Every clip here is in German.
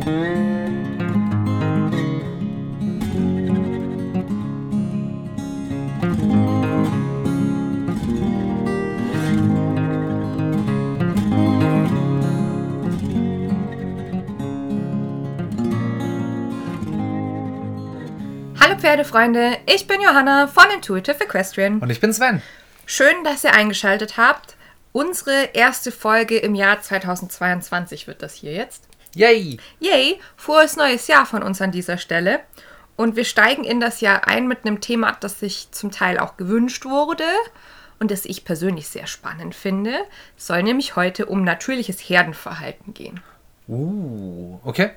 Hallo Pferdefreunde, ich bin Johanna von Intuitive Equestrian. Und ich bin Sven. Schön, dass ihr eingeschaltet habt. Unsere erste Folge im Jahr 2022 wird das hier jetzt. Yay! Yay, frohes neues Jahr von uns an dieser Stelle. Und wir steigen in das Jahr ein mit einem Thema, das sich zum Teil auch gewünscht wurde und das ich persönlich sehr spannend finde. Es soll nämlich heute um natürliches Herdenverhalten gehen. Uh, okay.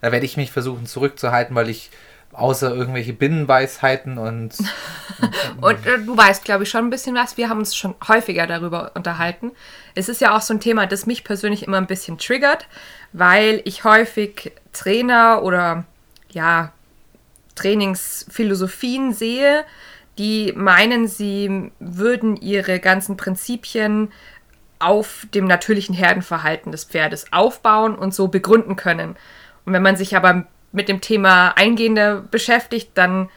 Da werde ich mich versuchen zurückzuhalten, weil ich außer irgendwelche Binnenweisheiten und Und äh, du weißt, glaube ich, schon ein bisschen was. Wir haben uns schon häufiger darüber unterhalten. Es ist ja auch so ein Thema, das mich persönlich immer ein bisschen triggert, weil ich häufig Trainer oder ja, Trainingsphilosophien sehe, die meinen, sie würden ihre ganzen Prinzipien auf dem natürlichen Herdenverhalten des Pferdes aufbauen und so begründen können. Und wenn man sich aber mit dem Thema eingehender beschäftigt, dann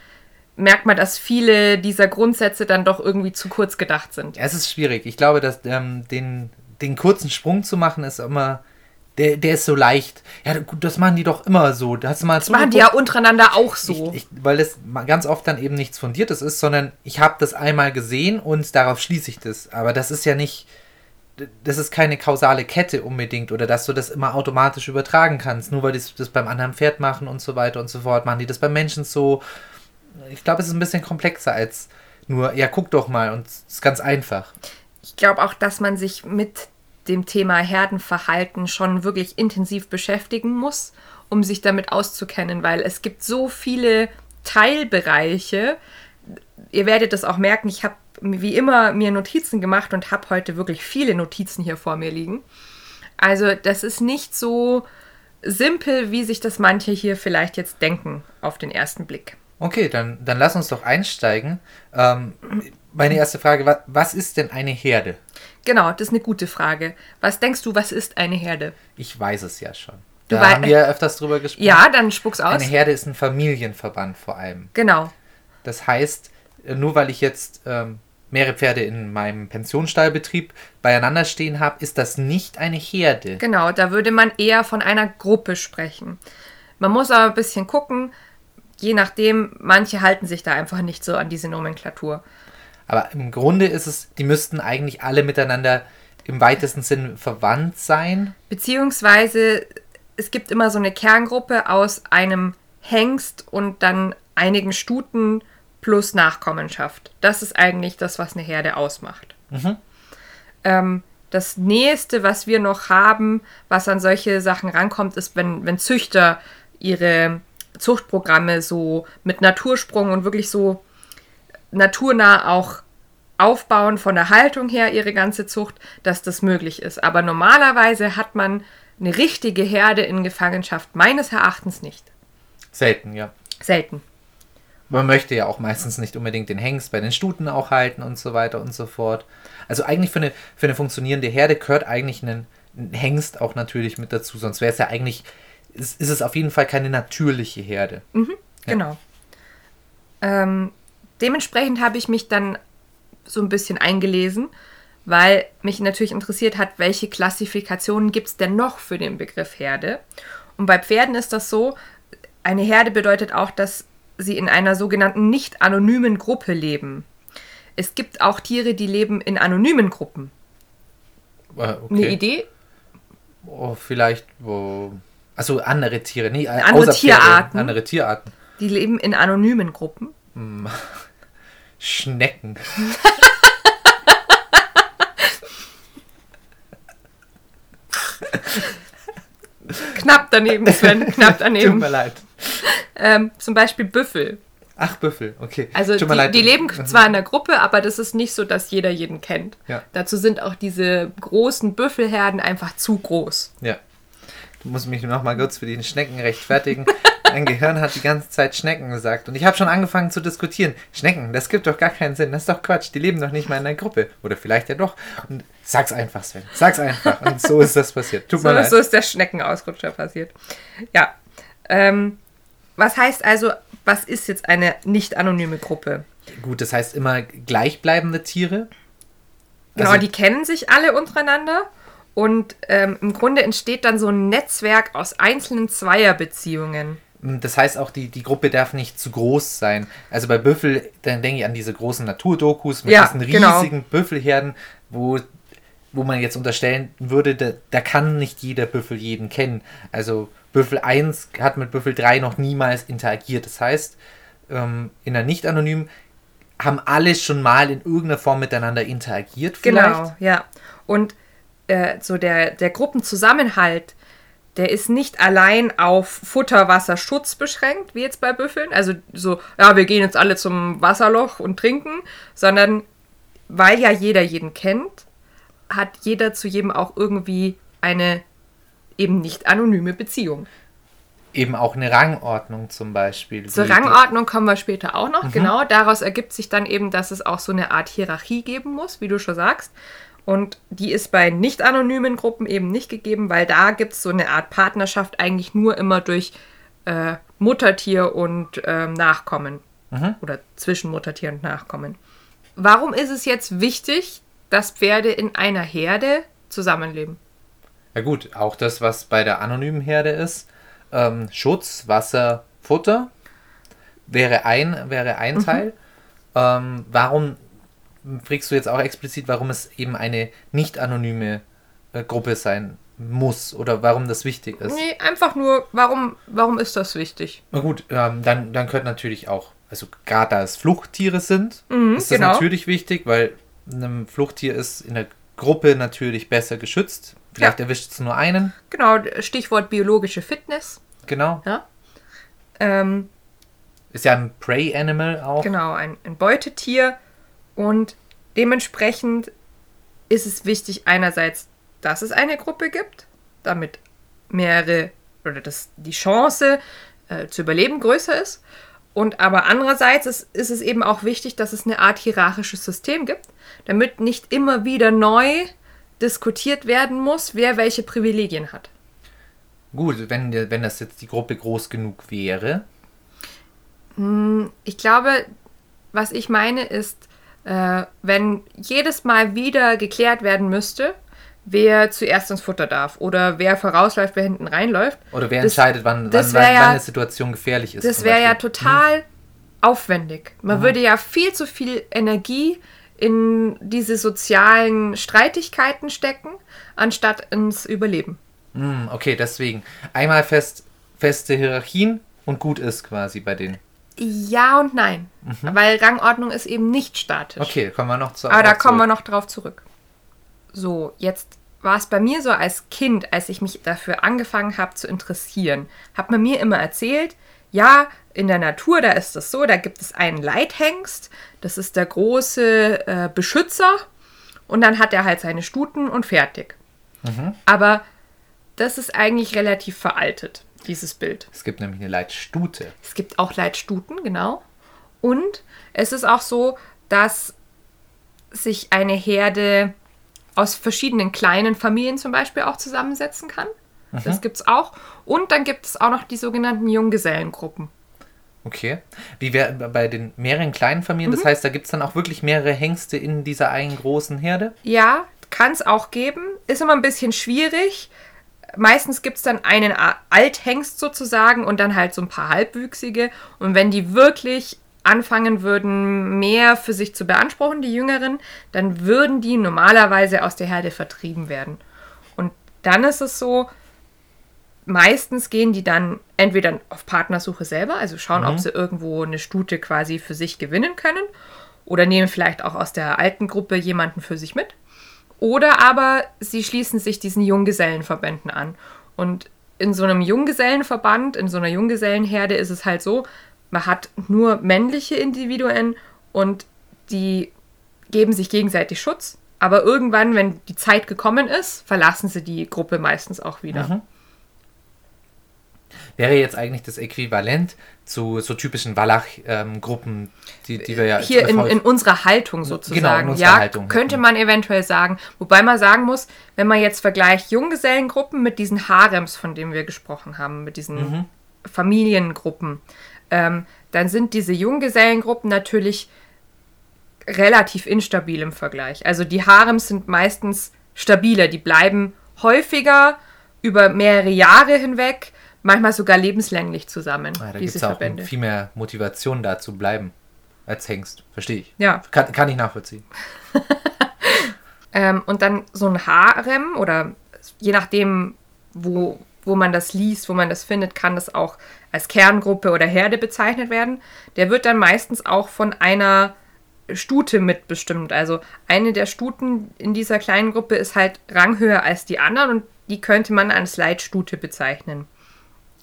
merkt man, dass viele dieser Grundsätze dann doch irgendwie zu kurz gedacht sind. ja, es ist schwierig. Ich glaube, dass ähm, den, den kurzen Sprung zu machen ist immer, der, der ist so leicht. Ja, gut, das machen die doch immer so. Da hast du mal Das machen die ja untereinander auch so. Ich, ich, weil das ganz oft dann eben nichts Fundiertes ist, sondern ich habe das einmal gesehen und darauf schließe ich das. Aber das ist ja nicht, das ist keine kausale Kette unbedingt oder dass du das immer automatisch übertragen kannst. Nur weil die das beim anderen Pferd machen und so weiter und so fort, machen die das beim Menschen so. Ich glaube, es ist ein bisschen komplexer als nur, ja, guck doch mal und es ist ganz einfach. Ich glaube auch, dass man sich mit dem Thema Herdenverhalten schon wirklich intensiv beschäftigen muss, um sich damit auszukennen, weil es gibt so viele Teilbereiche. Ihr werdet das auch merken, ich habe wie immer mir Notizen gemacht und habe heute wirklich viele Notizen hier vor mir liegen. Also das ist nicht so simpel, wie sich das manche hier vielleicht jetzt denken auf den ersten Blick. Okay, dann, dann lass uns doch einsteigen. Ähm, meine erste Frage, wa, was ist denn eine Herde? Genau, das ist eine gute Frage. Was denkst du, was ist eine Herde? Ich weiß es ja schon. Du Da haben wir ja öfters drüber gesprochen. Ja, dann spuck's aus. Eine Herde ist ein Familienverband vor allem. Genau. Das heißt, äh, nur weil ich jetzt ähm, mehrere Pferde in meinem Pensionsstallbetrieb beieinander stehen habe, ist das nicht eine Herde. Genau, da würde man eher von einer Gruppe sprechen. Man muss aber ein bisschen gucken, je nachdem, manche halten sich da einfach nicht so an diese Nomenklatur. Aber im Grunde ist es, die müssten eigentlich alle miteinander im weitesten Sinn verwandt sein. Beziehungsweise es gibt immer so eine Kerngruppe aus einem Hengst und dann einigen Stuten plus Nachkommenschaft. Das ist eigentlich das, was eine Herde ausmacht. Ähm, das Nächste, was wir noch haben, was an solche Sachen rankommt, ist, wenn, wenn Züchter ihre Zuchtprogramme so mit Natursprung und wirklich so naturnah auch aufbauen von der Haltung her ihre ganze Zucht, dass das möglich ist. Aber normalerweise hat man eine richtige Herde in Gefangenschaft meines Erachtens nicht. Selten, ja. Selten. Man möchte ja auch meistens nicht unbedingt den Hengst bei den Stuten auch halten und so weiter und so fort. Also eigentlich für eine, für eine funktionierende Herde gehört eigentlich ein, ein Hengst auch natürlich mit dazu, sonst wäre es ja eigentlich, ist, ist es auf jeden Fall keine natürliche Herde. Genau. Ähm, dementsprechend habe ich mich dann so ein bisschen eingelesen, weil mich natürlich interessiert hat, welche Klassifikationen gibt es denn noch für den Begriff Herde. Und bei Pferden ist das so, eine Herde bedeutet auch, dass sie in einer sogenannten nicht anonymen Gruppe leben. Es gibt auch Tiere, die leben in anonymen Gruppen. Eine okay. Idee? Oh, vielleicht, wo. Also andere Tiere, nee, Andere außer Pferde, Tierarten. andere Tierarten. Die leben in anonymen Gruppen. Schnecken. Knapp daneben, Sven, knapp Tut daneben. mir leid. Ähm, zum Beispiel Büffel. Ach, Büffel, okay. Also Tut die, die leben zwar in der Gruppe, aber das ist nicht so, dass jeder jeden kennt. Ja. Dazu sind auch diese großen Büffelherden einfach zu groß. Ja. Du musst mich noch mal kurz für die Schnecken rechtfertigen. Mein Gehirn hat die ganze Zeit Schnecken gesagt. Und ich habe schon angefangen zu diskutieren. Schnecken, das gibt doch gar keinen Sinn. Das ist doch Quatsch. Die leben doch nicht mal in einer Gruppe. Oder vielleicht ja doch. Und sag's einfach, Sven. Sag's einfach. Und so ist das passiert. Tut so, mir leid. So ist der Schneckenausrutscher passiert. Ja. Ähm, was heißt also, was ist jetzt eine nicht anonyme Gruppe? Gut, das heißt immer gleichbleibende Tiere. Genau, also, die kennen sich alle untereinander und ähm, im Grunde entsteht dann so ein Netzwerk aus einzelnen Zweierbeziehungen. Hm, das heißt auch, die, die Gruppe darf nicht zu groß sein. Also bei Büffel, dann denke ich an diese großen Naturdokus mit ja, diesen genau. riesigen genau. Büffelherden, wo, wo man jetzt unterstellen würde, da, da kann nicht jeder Büffel jeden kennen. Also Büffel 1 hat mit Büffel 3 noch niemals interagiert. Das heißt, ähm, in der nicht-anonym haben alle schon mal in irgendeiner Form miteinander interagiert vielleicht. Genau, ja. Und äh, so der, der Gruppenzusammenhalt, der ist nicht allein auf Futter, Wasser, Schutz beschränkt, wie jetzt bei Büffeln. Also so, ja, wir gehen jetzt alle zum Wasserloch und trinken, sondern weil ja jeder jeden kennt, hat jeder zu jedem auch irgendwie eine eben nicht anonyme Beziehung. Eben auch eine Rangordnung zum Beispiel. Zur Rangordnung kommen wir später auch noch, mhm. genau. Daraus ergibt sich dann eben, dass es auch so eine Art Hierarchie geben muss, wie du schon sagst. Und die ist bei nicht anonymen Gruppen eben nicht gegeben, weil da gibt es so eine Art Partnerschaft eigentlich nur immer durch äh, Muttertier und äh, Nachkommen. Mhm. Oder zwischen Muttertier und Nachkommen. Warum ist es jetzt wichtig, dass Pferde in einer Herde zusammenleben? Ja gut, auch das, was bei der anonymen Herde ist. Ähm, Schutz, Wasser, Futter wäre ein, wäre ein mhm. Teil. Ähm, warum fragst du jetzt auch explizit, warum es eben eine nicht anonyme äh, Gruppe sein muss oder warum das wichtig ist? Nee, einfach nur, warum, warum ist das wichtig? Na gut, ähm, dann, dann könnte natürlich auch, also gerade da es Fluchttiere sind, mhm, ist das genau. natürlich wichtig, weil ein Fluchttier ist in der Gruppe natürlich besser geschützt. Vielleicht ja. erwischt es nur einen. Genau, Stichwort biologische Fitness. Genau. Ja. Ähm, ist ja ein Prey Animal auch. Genau, ein, ein Beutetier. Und dementsprechend ist es wichtig, einerseits, dass es eine Gruppe gibt, damit mehrere oder dass die Chance äh, zu überleben größer ist. Und aber andererseits ist, ist es eben auch wichtig, dass es eine Art hierarchisches System gibt, damit nicht immer wieder neu diskutiert werden muss, wer welche Privilegien hat. Gut, wenn, wenn das jetzt die Gruppe groß genug wäre. Hm, ich glaube, was ich meine ist, äh, wenn jedes Mal wieder geklärt werden müsste, wer zuerst ins Futter darf oder wer vorausläuft, wer hinten reinläuft. Oder wer das, entscheidet, wann, wann, wann, ja, eine Situation gefährlich ist. Das wäre ja total hm. aufwendig. Man mhm. würde ja viel zu viel Energie in diese sozialen Streitigkeiten stecken, anstatt ins Überleben. Mhm, okay, deswegen. Einmal fest, feste Hierarchien und gut ist quasi bei denen. Ja und nein. Mhm. Weil Rangordnung ist eben nicht statisch. Okay, kommen wir noch zu. Aber da kommen wir noch drauf zurück. So, jetzt war es bei mir so als Kind, als ich mich dafür angefangen habe zu interessieren, hat man mir immer erzählt, ja, in der Natur, da ist das so, da gibt es einen Leithengst, das ist der große äh, Beschützer und dann hat er halt seine Stuten und fertig. Mhm. Aber das ist eigentlich relativ veraltet dieses Bild. Es gibt nämlich eine Leitstute. Es gibt auch Leitstuten, genau. Und es ist auch so, dass sich eine Herde aus verschiedenen kleinen Familien zum Beispiel auch zusammensetzen kann. Mhm. Das gibt es auch. Und dann gibt es auch noch die sogenannten Junggesellengruppen. Okay. Wie wäre bei den mehreren kleinen Familien? Mhm. Das heißt, da gibt es dann auch wirklich mehrere Hengste in dieser einen großen Herde? Ja, kann es auch geben. Ist immer ein bisschen schwierig, meistens gibt es dann einen Althengst sozusagen und dann halt so ein paar Halbwüchsige. Und wenn die wirklich anfangen würden, mehr für sich zu beanspruchen, die Jüngeren, dann würden die normalerweise aus der Herde vertrieben werden. Und dann ist es so, meistens gehen die dann entweder auf Partnersuche selber, also schauen, mhm. ob sie irgendwo eine Stute quasi für sich gewinnen können, oder nehmen vielleicht auch aus der alten Gruppe jemanden für sich mit. Oder aber sie schließen sich diesen Junggesellenverbänden an. Und in so einem Junggesellenverband, in so einer Junggesellenherde ist es halt so, man hat nur männliche Individuen und die geben sich gegenseitig Schutz. Aber irgendwann, wenn die Zeit gekommen ist, verlassen sie die Gruppe meistens auch wieder. Mhm. Wäre jetzt eigentlich das Äquivalent zu so typischen Wallach-Gruppen, die, die wir ja Hier in, in unserer Haltung sozusagen. Genau, in unserer ja, Haltung. könnte man eventuell sagen. Wobei man sagen muss, wenn man jetzt vergleicht Junggesellengruppen mit diesen Harems, von denen wir gesprochen haben, mit diesen Mhm. Familiengruppen, ähm, dann sind diese Junggesellengruppen natürlich relativ instabil im Vergleich. Also die Harems sind meistens stabiler, die bleiben häufiger über mehrere Jahre hinweg, manchmal sogar lebenslänglich zusammen, Ah, da diese es auch Verbände. viel mehr Motivation da zu bleiben als Hengst. Verstehe ich. Ja, Kann, kann ich nachvollziehen. Ähm, und dann so ein Harem oder je nachdem, wo, wo man das liest, wo man das findet, kann das auch als Kerngruppe oder Herde bezeichnet werden. Der wird dann meistens auch von einer Stute mitbestimmt. Also eine der Stuten in dieser kleinen Gruppe ist halt ranghöher als die anderen und die könnte man als Leitstute bezeichnen.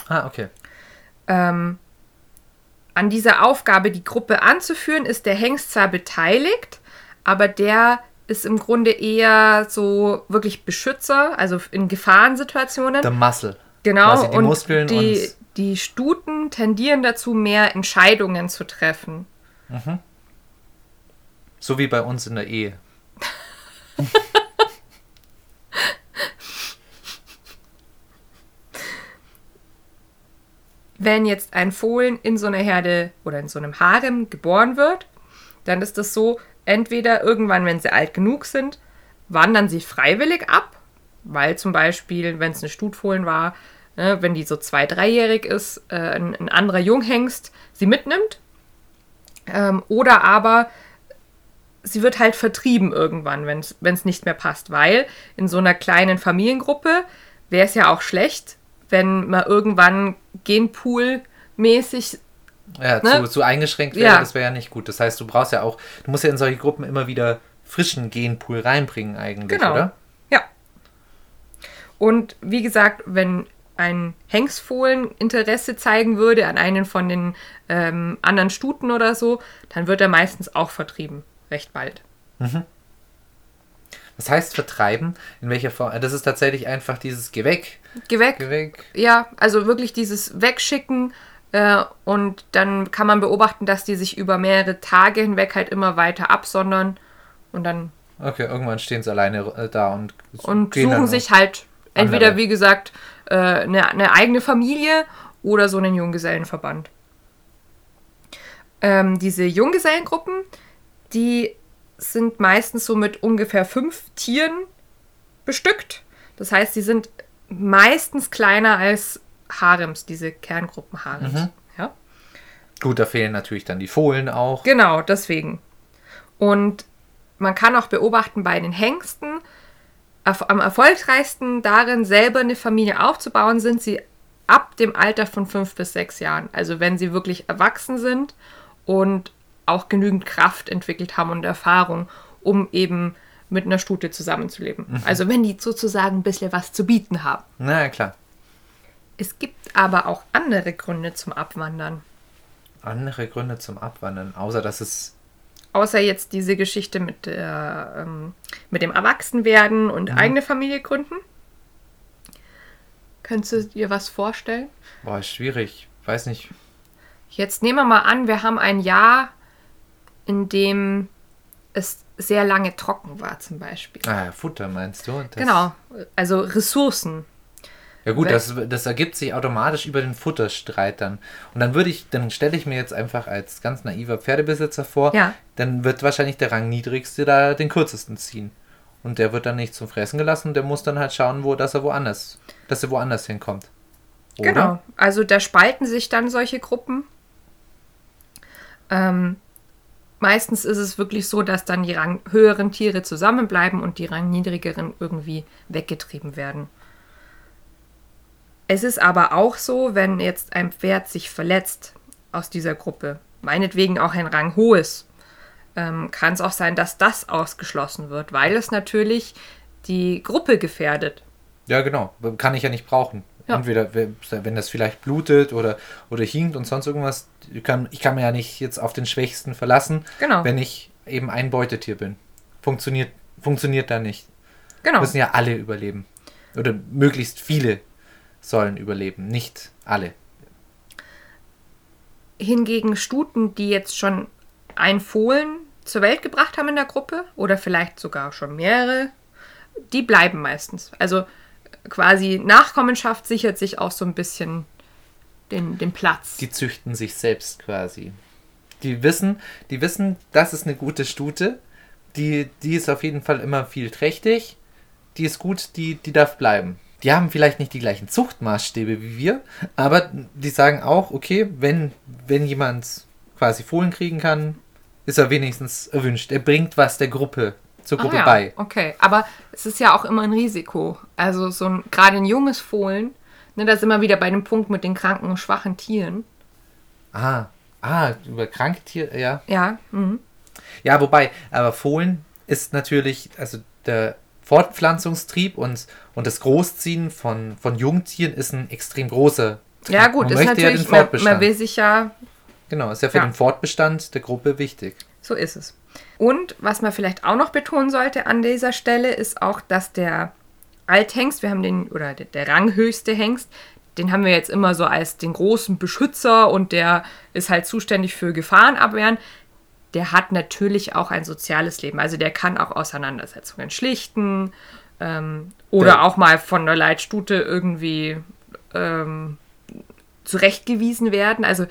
Ah, okay. Ähm, an dieser Aufgabe, die Gruppe anzuführen, ist der Hengst zwar beteiligt, aber der ist im Grunde eher so wirklich Beschützer, also in Gefahrensituationen. The Muscle. genau, die und Muskeln die, und- die Stuten tendieren dazu, mehr Entscheidungen zu treffen. So wie bei uns in der Ehe. wenn jetzt ein Fohlen in so einer Herde oder in so einem Harem geboren wird, dann ist das so, entweder irgendwann, wenn sie alt genug sind, wandern sie freiwillig ab, weil zum Beispiel, wenn es eine Stutfohlen war, ne, wenn die so zwei-, dreijährig ist, äh, ein, ein anderer Junghengst sie mitnimmt. Ähm, oder aber sie wird halt vertrieben irgendwann, wenn es nicht mehr passt, weil in so einer kleinen Familiengruppe wäre es ja auch schlecht, wenn man irgendwann Genpool-mäßig, Ja, Ne? zu, zu eingeschränkt wäre, Ja. das wäre ja nicht gut. Das heißt, du brauchst ja auch, du musst ja in solche Gruppen immer wieder frischen Genpool reinbringen eigentlich, genau. oder? Ja. Und wie gesagt, wenn ein Hengstfohlen Interesse zeigen würde an einen von den ähm, anderen Stuten oder so, dann wird er meistens auch vertrieben, recht bald. Das heißt vertreiben, in welcher Form? Das ist tatsächlich einfach dieses Geh weg, Geh weg. geh weg. Ja, also wirklich dieses Wegschicken äh, und dann kann man beobachten, dass die sich über mehrere Tage hinweg halt immer weiter absondern und dann Okay, irgendwann stehen sie alleine äh, da und, und suchen sich halt entweder, andere. wie gesagt, äh, eine, eine eigene Familie oder so einen Junggesellenverband. Ähm, diese Junggesellengruppen, die sind meistens so mit ungefähr fünf Tieren bestückt. Das heißt, die sind meistens kleiner als Harems, diese Kerngruppen Harems. Mhm. Ja? Gut, da fehlen natürlich dann die Fohlen auch. Genau, deswegen. Und man kann auch beobachten bei den Hengsten, am erfolgreichsten darin, selber eine Familie aufzubauen, sind sie ab dem Alter von fünf bis sechs Jahren. Also wenn sie wirklich erwachsen sind und auch genügend Kraft entwickelt haben und Erfahrung, um eben mit einer Stute zusammenzuleben. Also wenn die sozusagen ein bisschen was zu bieten haben. Na ja, klar. Es gibt aber auch andere Gründe zum Abwandern. Andere Gründe zum Abwandern, außer dass es. Außer jetzt diese Geschichte mit, der, ähm, mit dem Erwachsenwerden und eigene Familie gründen. Könntest du dir was vorstellen? Boah, ist schwierig. Weiß nicht. Jetzt nehmen wir mal an, wir haben ein Jahr, in dem es sehr lange trocken war, zum Beispiel. Ah, Futter meinst du? Das, Genau, also Ressourcen. Ja gut, Weil- das, das ergibt sich automatisch über den Futterstreit dann. Und dann würde ich, dann stelle ich mir jetzt einfach als ganz naiver Pferdebesitzer vor, Ja. dann wird wahrscheinlich der Rangniedrigste da den kürzesten ziehen. Und der wird dann nicht zum Fressen gelassen, der muss dann halt schauen, wo, dass er woanders, dass er woanders hinkommt. Oder? Genau. Also da spalten sich dann solche Gruppen. Ähm, meistens ist es wirklich so, dass dann die Rang höheren Tiere zusammenbleiben und die rangniedrigeren irgendwie weggetrieben werden. Es ist aber auch so, wenn jetzt ein Pferd sich verletzt aus dieser Gruppe, meinetwegen auch ein ranghohes, ähm, kann es auch sein, dass das ausgeschlossen wird, weil es natürlich die Gruppe gefährdet. Ja, genau. Kann ich ja nicht brauchen. Ja. Entweder, wenn das vielleicht blutet oder, oder hinkt und sonst irgendwas. Ich kann, ich kann mir ja nicht jetzt auf den Schwächsten verlassen, Genau. wenn ich eben ein Beutetier bin. Funktioniert, funktioniert da nicht. Genau. Müssen ja alle überleben. Oder möglichst viele sollen überleben, nicht alle. hingegen Stuten, die jetzt schon ein Fohlen zur Welt gebracht haben in der Gruppe oder vielleicht sogar schon mehrere, die bleiben meistens. Also quasi Nachkommenschaft sichert sich auch so ein bisschen den, den Platz. Die züchten sich selbst quasi. Die wissen, die wissen, das ist eine gute Stute. Die, die ist auf jeden Fall immer viel trächtig. Die ist gut, die, die darf bleiben. Die haben vielleicht nicht die gleichen Zuchtmaßstäbe wie wir, aber die sagen auch, okay, wenn, wenn jemand quasi Fohlen kriegen kann, ist er wenigstens erwünscht. Er bringt was der Gruppe zur Gruppe ja, bei. Okay, aber es ist ja auch immer ein Risiko. Also so ein gerade ein junges Fohlen, ne, da sind wir wieder bei dem Punkt mit den kranken und schwachen Tieren. Ah, ah, über kranke Tiere, ja. Ja. Mhm. Ja, wobei, aber Fohlen ist natürlich, also der Fortpflanzungstrieb und, und das Großziehen von, von Jungtieren ist ein extrem großer Trieb. Ja gut, man ist möchte ja den natürlich, man, Fortbestand. man will sich ja genau, ist ja für Ja. den Fortbestand der Gruppe wichtig. So ist es. Und was man vielleicht auch noch betonen sollte an dieser Stelle, ist auch, dass der Althengst, wir haben den, oder der, der ranghöchste Hengst, den haben wir jetzt immer so als den großen Beschützer und der ist halt zuständig für Gefahrenabwehren. Der hat natürlich auch ein soziales Leben. Also der kann auch Auseinandersetzungen schlichten ähm, oder Der- auch mal von der Leitstute irgendwie ähm, zurechtgewiesen werden. Also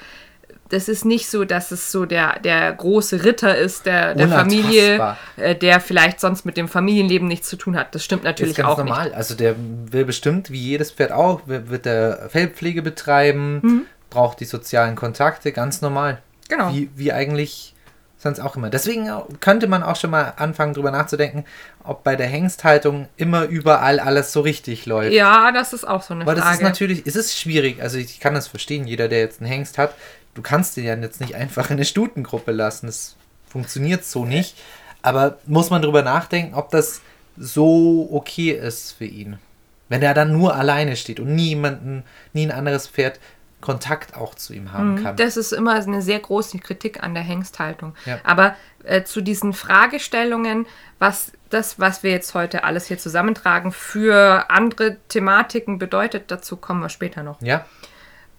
das ist nicht so, dass es so der, der große Ritter ist der, der Familie, äh, der vielleicht sonst mit dem Familienleben nichts zu tun hat. Das stimmt ist natürlich ganz auch normal. Also der will bestimmt, wie jedes Pferd auch, wird der Fellpflege betreiben, braucht die sozialen Kontakte, ganz normal. nicht. Genau. Wie, wie eigentlich sonst auch immer. Deswegen könnte man auch schon mal anfangen, drüber nachzudenken, ob bei der Hengsthaltung immer überall alles so richtig läuft. Ja, das ist auch so eine Aber das Frage. ist natürlich, es ist schwierig. Also ich kann das verstehen, jeder, der jetzt einen Hengst hat, du kannst den ja jetzt nicht einfach in eine Stutengruppe lassen. Das funktioniert so nicht. Aber muss man drüber nachdenken, ob das so okay ist für ihn. Wenn er dann nur alleine steht und niemanden, nie ein anderes Pferd Kontakt auch zu ihm haben kann. Mhm. Das ist immer eine sehr große Kritik an der Hengsthaltung. Ja. Aber äh, zu diesen Fragestellungen, was das, was wir jetzt heute alles hier zusammentragen, für andere Thematiken bedeutet, dazu kommen wir später noch. Ja,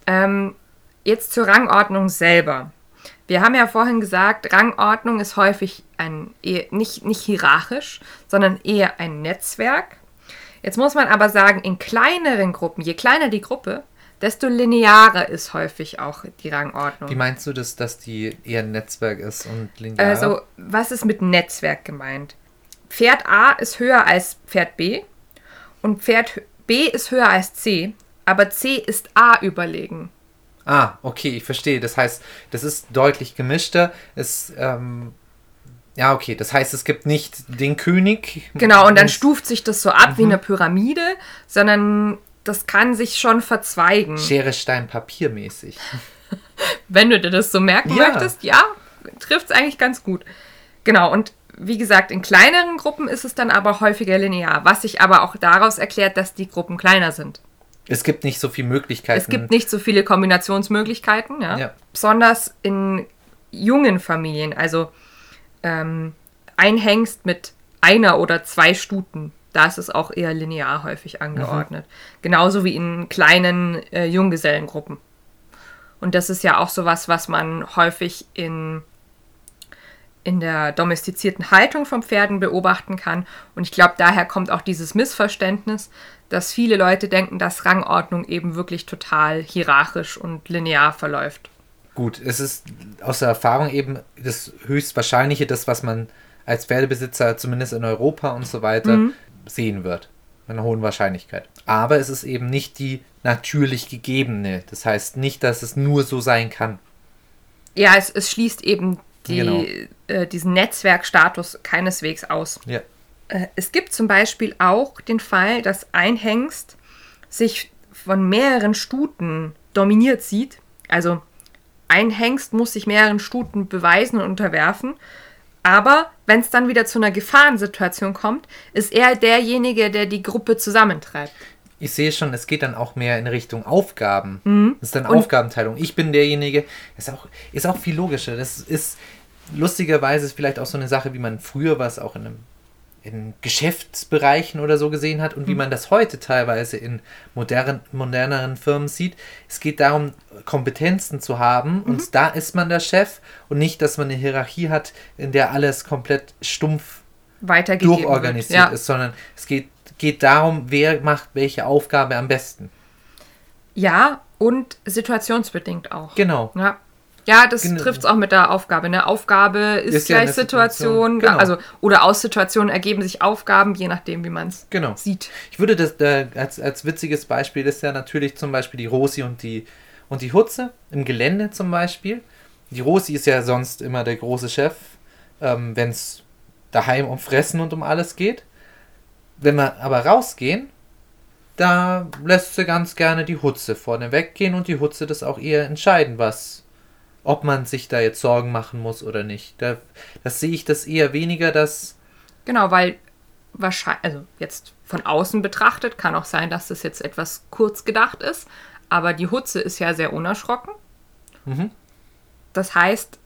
Ähm, jetzt zur Rangordnung selber. Wir haben ja vorhin gesagt, Rangordnung ist häufig ein, nicht, nicht hierarchisch, sondern eher ein Netzwerk. Jetzt muss man aber sagen, in kleineren Gruppen, je kleiner die Gruppe, desto linearer ist häufig auch die Rangordnung. wie meinst du das, dass die eher ein Netzwerk ist und linear? Also, was ist mit Netzwerk gemeint? Pferd A ist höher als Pferd B und Pferd B ist höher als C, aber C ist A überlegen. Ah, okay, ich verstehe. Das heißt, das ist deutlich gemischter. Es, ähm, ja, okay. Das heißt, es gibt nicht den König. Genau, und dann stuft sich das so ab wie eine Pyramide, sondern das kann sich schon verzweigen. Schere, Stein, Papier mäßig. Wenn du dir das so merken Ja. möchtest, ja, trifft es eigentlich ganz gut. Genau, und wie gesagt, in kleineren Gruppen ist es dann aber häufiger linear, was sich aber auch daraus erklärt, dass die Gruppen kleiner sind. Es gibt nicht so viele Möglichkeiten. Es gibt nicht so viele Kombinationsmöglichkeiten, ja. Ja. Besonders in jungen Familien, also ähm, ein Hengst mit einer oder zwei Stuten, da ist es auch eher linear häufig angeordnet. Genauso wie in kleinen äh, Junggesellengruppen. Und das ist ja auch sowas, was man häufig in, in der domestizierten Haltung von Pferden beobachten kann. Und ich glaube, daher kommt auch dieses Missverständnis, dass viele Leute denken, dass Rangordnung eben wirklich total hierarchisch und linear verläuft. Gut, es ist aus der Erfahrung eben das höchstwahrscheinliche, das, was man als Pferdebesitzer zumindest in Europa und so weiter Mhm. sehen wird. Mit einer hohen Wahrscheinlichkeit. Aber es ist eben nicht die natürlich gegebene. Das heißt nicht, dass es nur so sein kann. Ja, es, es schließt eben die, Genau. äh, diesen Netzwerkstatus keineswegs aus. Ja. Äh, Es gibt zum Beispiel auch den Fall, dass ein Hengst sich von mehreren Stuten dominiert sieht. Also ein Hengst muss sich mehreren Stuten beweisen und unterwerfen. Aber wenn es dann wieder zu einer Gefahrensituation kommt, ist er derjenige, der die Gruppe zusammentreibt. Ich sehe schon, es geht dann auch mehr in Richtung Aufgaben. Das ist dann Mhm. Und- Aufgabenteilung. Ich bin derjenige. Ist auch, ist auch viel logischer. Das ist lustigerweise ist vielleicht auch so eine Sache, wie man früher was auch in einem in Geschäftsbereichen oder so gesehen hat und wie man das heute teilweise in modern, moderneren Firmen sieht. Es geht darum, Kompetenzen zu haben und da ist man der Chef und nicht, dass man eine Hierarchie hat, in der alles komplett stumpf durchorganisiert. Ja. ist, sondern es geht, geht darum, wer macht welche Aufgabe am besten. ja, und situationsbedingt auch. Genau. Ja. Ja, das Genau. trifft es auch mit der Aufgabe. Eine Aufgabe ist, Ist ja gleich eine Situation, Situation, genau. also oder aus Situationen ergeben sich Aufgaben, je nachdem, wie man es Genau. sieht. Ich würde das äh, als, als witziges Beispiel ist ja natürlich zum Beispiel die Rosi und die und die Hutze im Gelände zum Beispiel. Die Rosi ist ja sonst immer der große Chef, ähm, wenn es daheim um Fressen und um alles geht. Wenn wir aber rausgehen, da lässt sie ganz gerne die Hutze vorne weggehen und die Hutze das auch eher entscheiden, was, ob man sich da jetzt Sorgen machen muss oder nicht. Da, das sehe ich das eher weniger, dass Genau, weil wahrscheinlich, also jetzt von außen betrachtet, kann auch sein, dass das jetzt etwas kurz gedacht ist, aber die Hutze ist ja sehr unerschrocken. Mhm. Das heißt,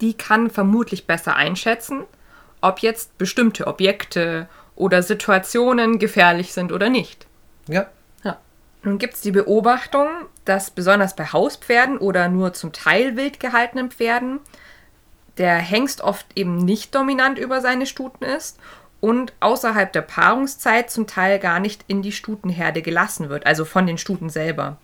die kann vermutlich besser einschätzen, ob jetzt bestimmte Objekte oder Situationen gefährlich sind oder nicht. ja, Ja. Nun gibt es die Beobachtung, dass besonders bei Hauspferden oder nur zum Teil wild gehaltenen Pferden der Hengst oft eben nicht dominant über seine Stuten ist und außerhalb der Paarungszeit zum Teil gar nicht in die Stutenherde gelassen wird, also von den Stuten selber.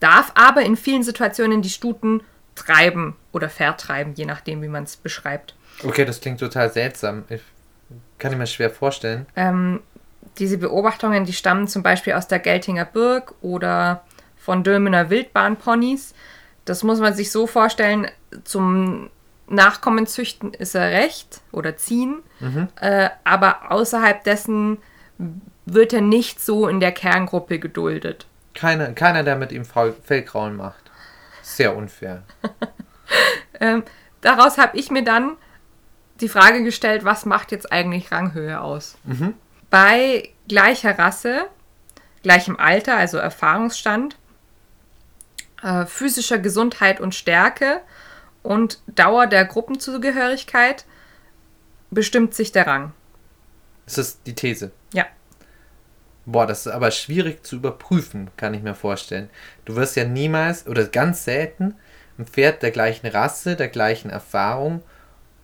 Darf aber in vielen Situationen die Stuten treiben oder vertreiben, je nachdem, wie man es beschreibt. Okay, das klingt total seltsam. Ich kann ich mir schwer vorstellen. Ähm, diese Beobachtungen, die stammen zum Beispiel aus der Geltinger Burg oder von Dülmener Wildbahnponys. Das muss man sich so vorstellen, zum Nachkommen züchten ist er recht oder ziehen, äh, aber außerhalb dessen wird er nicht so in der Kerngruppe geduldet. Keiner, keiner der mit ihm Fellkraulen macht. Sehr unfair. Ähm, daraus habe ich mir dann die Frage gestellt, was macht jetzt eigentlich Ranghöhe aus? Bei gleicher Rasse, gleichem Alter, also Erfahrungsstand, äh, physischer Gesundheit und Stärke und Dauer der Gruppenzugehörigkeit bestimmt sich der Rang. Das ist die These. Ja. Boah, das ist aber schwierig zu überprüfen, kann ich mir vorstellen. Du wirst ja niemals oder ganz selten ein Pferd der gleichen Rasse, der gleichen Erfahrung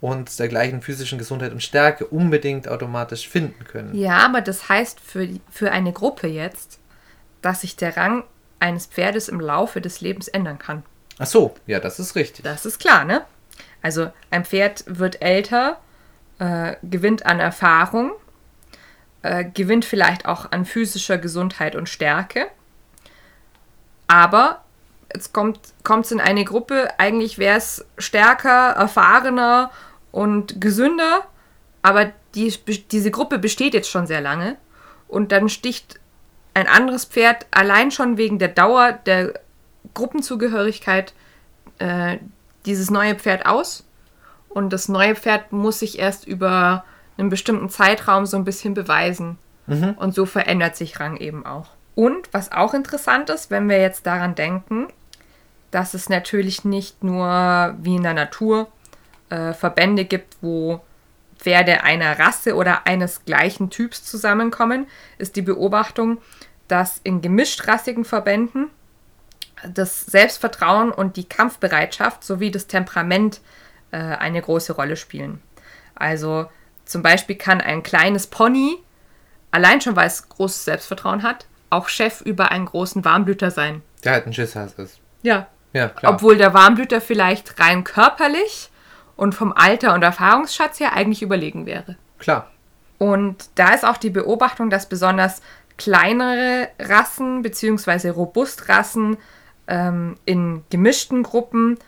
und der gleichen physischen Gesundheit und Stärke unbedingt automatisch finden können. Ja, aber das heißt für, für eine Gruppe jetzt, dass sich der Rang eines Pferdes im Laufe des Lebens ändern kann. Ach so, ja, das ist richtig. Das ist klar, ne? Also ein Pferd wird älter, äh, gewinnt an Erfahrung, äh, gewinnt vielleicht auch an physischer Gesundheit und Stärke. Aber jetzt kommt es in eine Gruppe, eigentlich wäre es stärker, erfahrener und gesünder, aber die, diese Gruppe besteht jetzt schon sehr lange und dann sticht ein anderes Pferd allein schon wegen der Dauer der Gruppenzugehörigkeit äh, dieses neue Pferd aus und das neue Pferd muss sich erst über einen bestimmten Zeitraum so ein bisschen beweisen. Und so verändert sich Rang eben auch. Und was auch interessant ist, wenn wir jetzt daran denken, dass es natürlich nicht nur wie in der Natur äh, Verbände gibt, wo Pferde einer Rasse oder eines gleichen Typs zusammenkommen, ist die Beobachtung, dass in gemischtrassigen Verbänden das Selbstvertrauen und die Kampfbereitschaft sowie das Temperament äh, eine große Rolle spielen. Also zum Beispiel kann ein kleines Pony, allein schon weil es großes Selbstvertrauen hat, auch Chef über einen großen Warmblüter sein. Der halt ein Schisshass ist. Ja. Ja, klar. Obwohl der Warmblüter vielleicht rein körperlich und vom Alter und Erfahrungsschatz her eigentlich überlegen wäre. klar. Und da ist auch die Beobachtung, dass besonders kleinere Rassen bzw. Robustrassen ähm, in gemischten Gruppen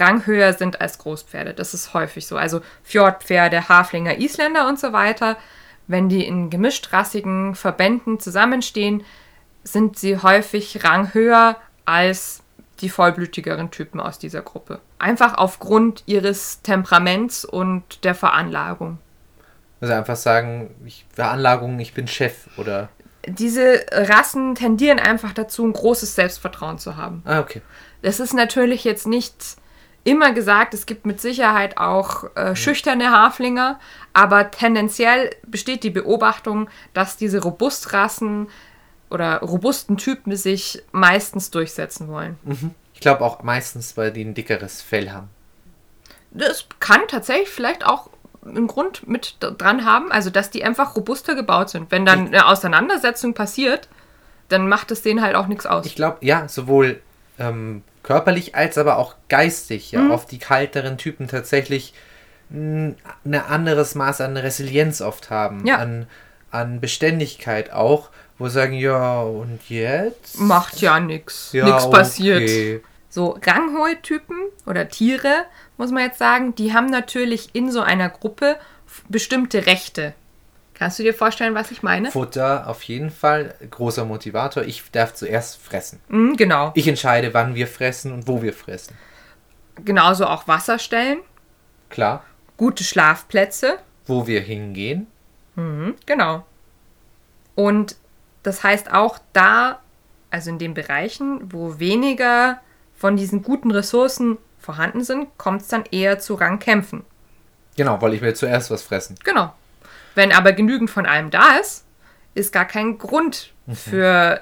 ranghöher sind als Großpferde. Das ist häufig so. Also Fjordpferde, Haflinger, Isländer und so weiter. Wenn die in gemischtrassigen Verbänden zusammenstehen, sind sie häufig ranghöher als die vollblütigeren Typen aus dieser Gruppe. Einfach aufgrund ihres Temperaments und der Veranlagung. Also einfach sagen, ich, Veranlagung, ich bin Chef oder. diese Rassen tendieren einfach dazu, ein großes Selbstvertrauen zu haben. Ah, okay. Das ist natürlich jetzt nicht immer gesagt, es gibt mit Sicherheit auch äh, schüchterne Haflinger, aber tendenziell besteht die Beobachtung, dass diese Robustrassen oder robusten Typen sich meistens durchsetzen wollen. Ich glaube auch meistens, weil die ein dickeres Fell haben. Das kann tatsächlich vielleicht auch einen Grund mit dran haben, also dass die einfach robuster gebaut sind. Wenn dann eine Auseinandersetzung passiert, dann macht es denen halt auch nichts aus. Ich glaube, ja, sowohl ähm, körperlich als aber auch geistig. Ja, oft die kalteren Typen tatsächlich ein ein anderes Maß an Resilienz oft haben. Ja. An, an Beständigkeit auch, wo sagen, ja, und jetzt? Macht ja nichts. ja, nichts passiert. okay. So, ranghohe Typen oder Tiere, muss man jetzt sagen, die haben natürlich in so einer Gruppe bestimmte Rechte. Kannst du dir vorstellen, was ich meine? Futter auf jeden Fall, großer Motivator. Ich darf zuerst fressen. Mhm, genau. Ich entscheide, wann wir fressen und wo wir fressen. Genauso auch Wasserstellen, Klar, gute Schlafplätze. wo wir hingehen. Mhm, genau. Und das heißt auch da, also in den Bereichen, wo weniger von diesen guten Ressourcen vorhanden sind, kommt es dann eher zu Rangkämpfen. Genau, weil ich will zuerst was fressen. Genau. Wenn aber genügend von allem da ist, ist gar kein Grund für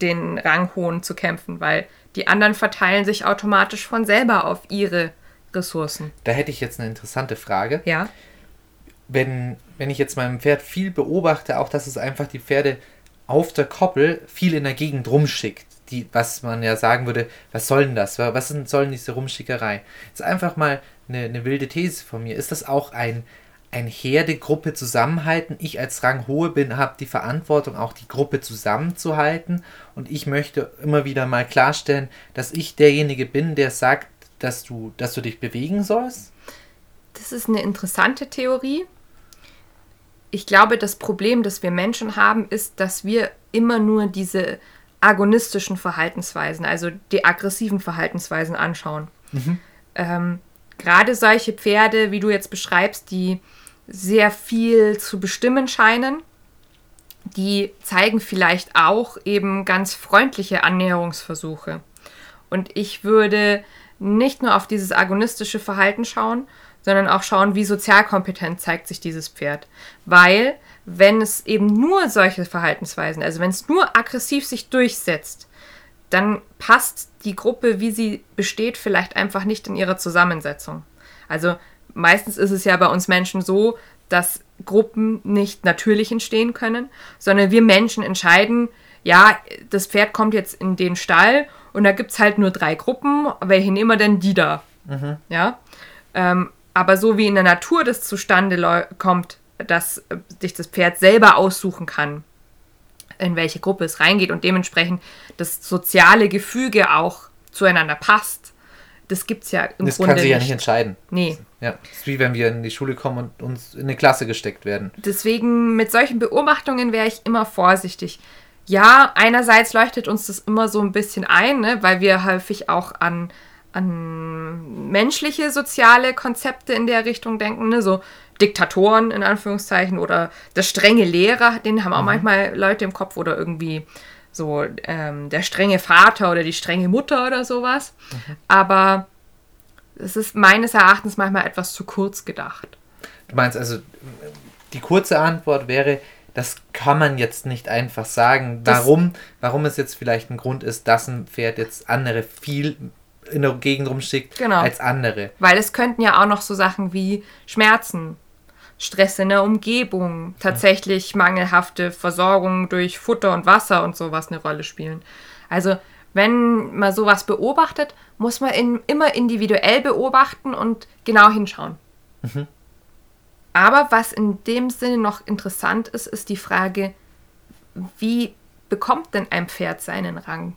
den Ranghohen zu kämpfen, weil die anderen verteilen sich automatisch von selber auf ihre Ressourcen. Da hätte ich jetzt eine interessante Frage. Ja. wenn, wenn ich jetzt meinem Pferd viel beobachte, auch dass es einfach die Pferde auf der Koppel viel in der Gegend rumschickt. Die, was man ja sagen würde, was soll denn das? Was sind, soll denn diese Rumschickerei? Jetzt einfach mal eine, eine wilde These von mir. Ist das auch ein, ein Herdegruppe zusammenhalten? Ich als Ranghohe bin, habe die Verantwortung, auch die Gruppe zusammenzuhalten. Und ich möchte immer wieder mal klarstellen, dass ich derjenige bin, der sagt, dass du, dass du dich bewegen sollst. Das ist eine interessante Theorie. Ich glaube, das Problem, das wir Menschen haben, ist, dass wir immer nur diese agonistischen Verhaltensweisen, also die aggressiven Verhaltensweisen anschauen. Ähm, Gerade solche Pferde, wie du jetzt beschreibst, die sehr viel zu bestimmen scheinen, die zeigen vielleicht auch eben ganz freundliche Annäherungsversuche. Und ich würde nicht nur auf dieses agonistische Verhalten schauen, sondern auch schauen, wie sozialkompetent zeigt sich dieses Pferd. Weil, wenn es eben nur solche Verhaltensweisen, also wenn es nur aggressiv sich durchsetzt, dann passt die Gruppe, wie sie besteht, vielleicht einfach nicht in ihrer Zusammensetzung. Also meistens ist es ja bei uns Menschen so, dass Gruppen nicht natürlich entstehen können, sondern wir Menschen entscheiden, ja, das Pferd kommt jetzt in den Stall und da gibt es halt nur drei Gruppen, welche nehmen wir denn die da? Ja. Ähm, aber so wie in der Natur das zustande kommt, dass äh, sich das Pferd selber aussuchen kann, in welche Gruppe es reingeht und dementsprechend das soziale Gefüge auch zueinander passt, das gibt es ja im Das Grunde kann sich ja nicht. nicht entscheiden. Nee. Ja, das ist wie wenn wir in die Schule kommen und uns in eine Klasse gesteckt werden. Deswegen mit solchen Beobachtungen wäre ich immer vorsichtig. Ja, einerseits leuchtet uns das immer so ein bisschen ein, ne, weil wir häufig auch an, an menschliche soziale Konzepte in der Richtung denken, ne, so Diktatoren in Anführungszeichen oder der strenge Lehrer, den haben auch manchmal Leute im Kopf oder irgendwie so ähm, der strenge Vater oder die strenge Mutter oder sowas. Aber es ist meines Erachtens manchmal etwas zu kurz gedacht. Du meinst also, die kurze Antwort wäre, das kann man jetzt nicht einfach sagen, Das- warum, warum es jetzt vielleicht ein Grund ist, dass ein Pferd jetzt andere viel in der Gegend rumschickt Genau. als andere. Weil es könnten ja auch noch so Sachen wie Schmerzen, Stress in der Umgebung, tatsächlich mangelhafte Versorgung durch Futter und Wasser und sowas eine Rolle spielen. Also wenn man sowas beobachtet, muss man in, immer individuell beobachten und genau hinschauen. Aber was in dem Sinne noch interessant ist, ist die Frage, wie bekommt denn ein Pferd seinen Rang?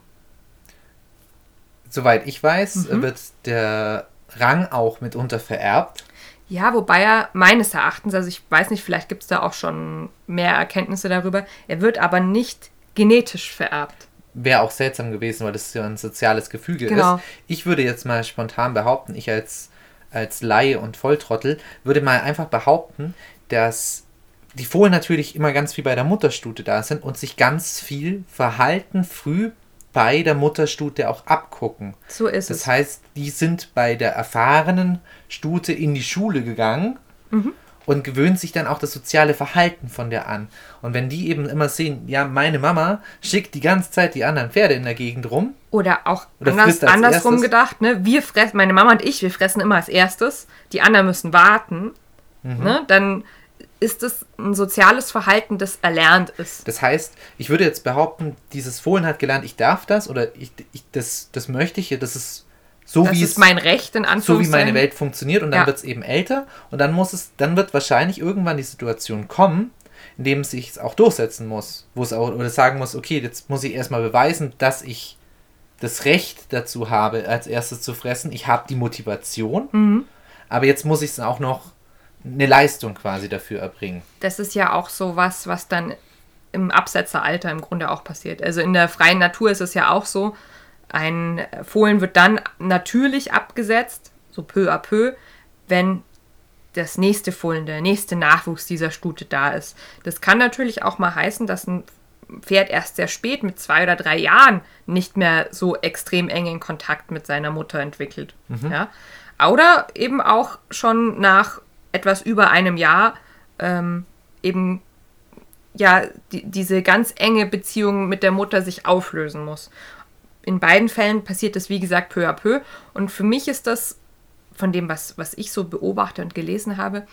Soweit ich weiß, Mhm. wird der Rang auch mitunter vererbt. Ja, wobei er meines Erachtens, also ich weiß nicht, vielleicht gibt es da auch schon mehr Erkenntnisse darüber, er wird aber nicht genetisch vererbt. Wäre auch seltsam gewesen, weil das ja ein soziales Gefüge Genau. ist. Ich würde jetzt mal spontan behaupten, ich als, als Laie und Volltrottel würde mal einfach behaupten, dass die Fohlen natürlich immer ganz wie bei der Mutterstute da sind und sich ganz viel Verhalten früh bei der Mutterstute auch abgucken. So ist Das es. heißt, die sind bei der erfahrenen Stute in die Schule gegangen Mhm. und gewöhnen sich dann auch das soziale Verhalten von der an. Und wenn die eben immer sehen, ja, meine Mama schickt die ganze Zeit die anderen Pferde in der Gegend rum, Oder auch Oder anders, andersrum erstes. gedacht, ne? Wir fressen, meine Mama und ich, wir fressen immer als erstes, die anderen müssen warten. Mhm. Ne? Dann ist es ein soziales Verhalten, das erlernt ist. Das heißt, ich würde jetzt behaupten, dieses Fohlen hat gelernt, ich darf das oder ich, ich das, das möchte ich, das ist so Das wie ist es mein Recht, in so wie Anführungszeichen. meine Welt funktioniert und dann Ja. wird es eben älter und dann muss es, dann wird wahrscheinlich irgendwann die Situation kommen, in dem es sich auch durchsetzen muss, wo es auch oder sagen muss, okay, jetzt muss ich erstmal beweisen, dass ich das Recht dazu habe, als erstes zu fressen. Ich habe die Motivation, Mhm. aber jetzt muss ich es auch noch eine Leistung quasi dafür erbringen. Das ist ja auch so was, was dann im Absetzeralter im Grunde auch passiert. Also in der freien Natur ist es ja auch so, ein Fohlen wird dann natürlich abgesetzt, so peu à peu, wenn das nächste Fohlen, der nächste Nachwuchs dieser Stute da ist. Das kann natürlich auch mal heißen, dass ein Pferd erst sehr spät, mit zwei oder drei Jahren, nicht mehr so extrem engen Kontakt mit seiner Mutter entwickelt. Ja? Oder eben auch schon nach etwas über einem Jahr ähm, eben ja die, diese ganz enge Beziehung mit der Mutter sich auflösen muss. In beiden Fällen passiert das, wie gesagt, peu à peu. Und für mich ist das, von dem, was, was ich so beobachte und gelesen habe,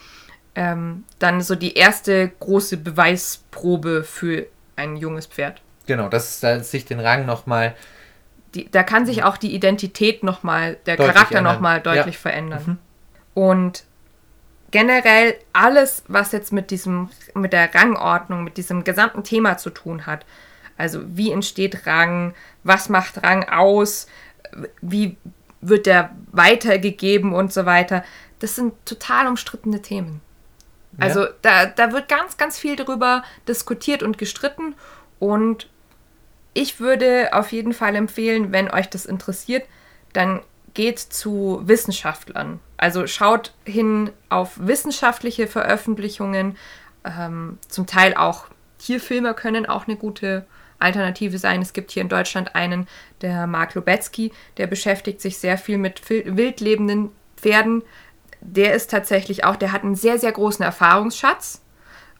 ähm, dann so die erste große Beweisprobe für ein junges Pferd. Genau, dass da sich den Rang nochmal da kann sich auch die Identität nochmal, der Charakter nochmal deutlich Ja. verändern. Und generell alles, was jetzt mit diesem, mit der Rangordnung, mit diesem gesamten Thema zu tun hat. Also wie entsteht Rang, was macht Rang aus, wie wird der weitergegeben und so weiter. Das sind total umstrittene Themen. Also da, da wird ganz, ganz viel darüber diskutiert und gestritten. Und ich würde auf jeden Fall empfehlen, wenn euch das interessiert, dann geht zu Wissenschaftlern. Also schaut hin auf wissenschaftliche Veröffentlichungen. Ähm, zum Teil auch Tierfilme können auch eine gute Alternative sein. Es gibt hier in Deutschland einen, der Mark Lubetzky, der beschäftigt sich sehr viel mit fil- wildlebenden Pferden. Der ist tatsächlich auch, der hat einen sehr, sehr großen Erfahrungsschatz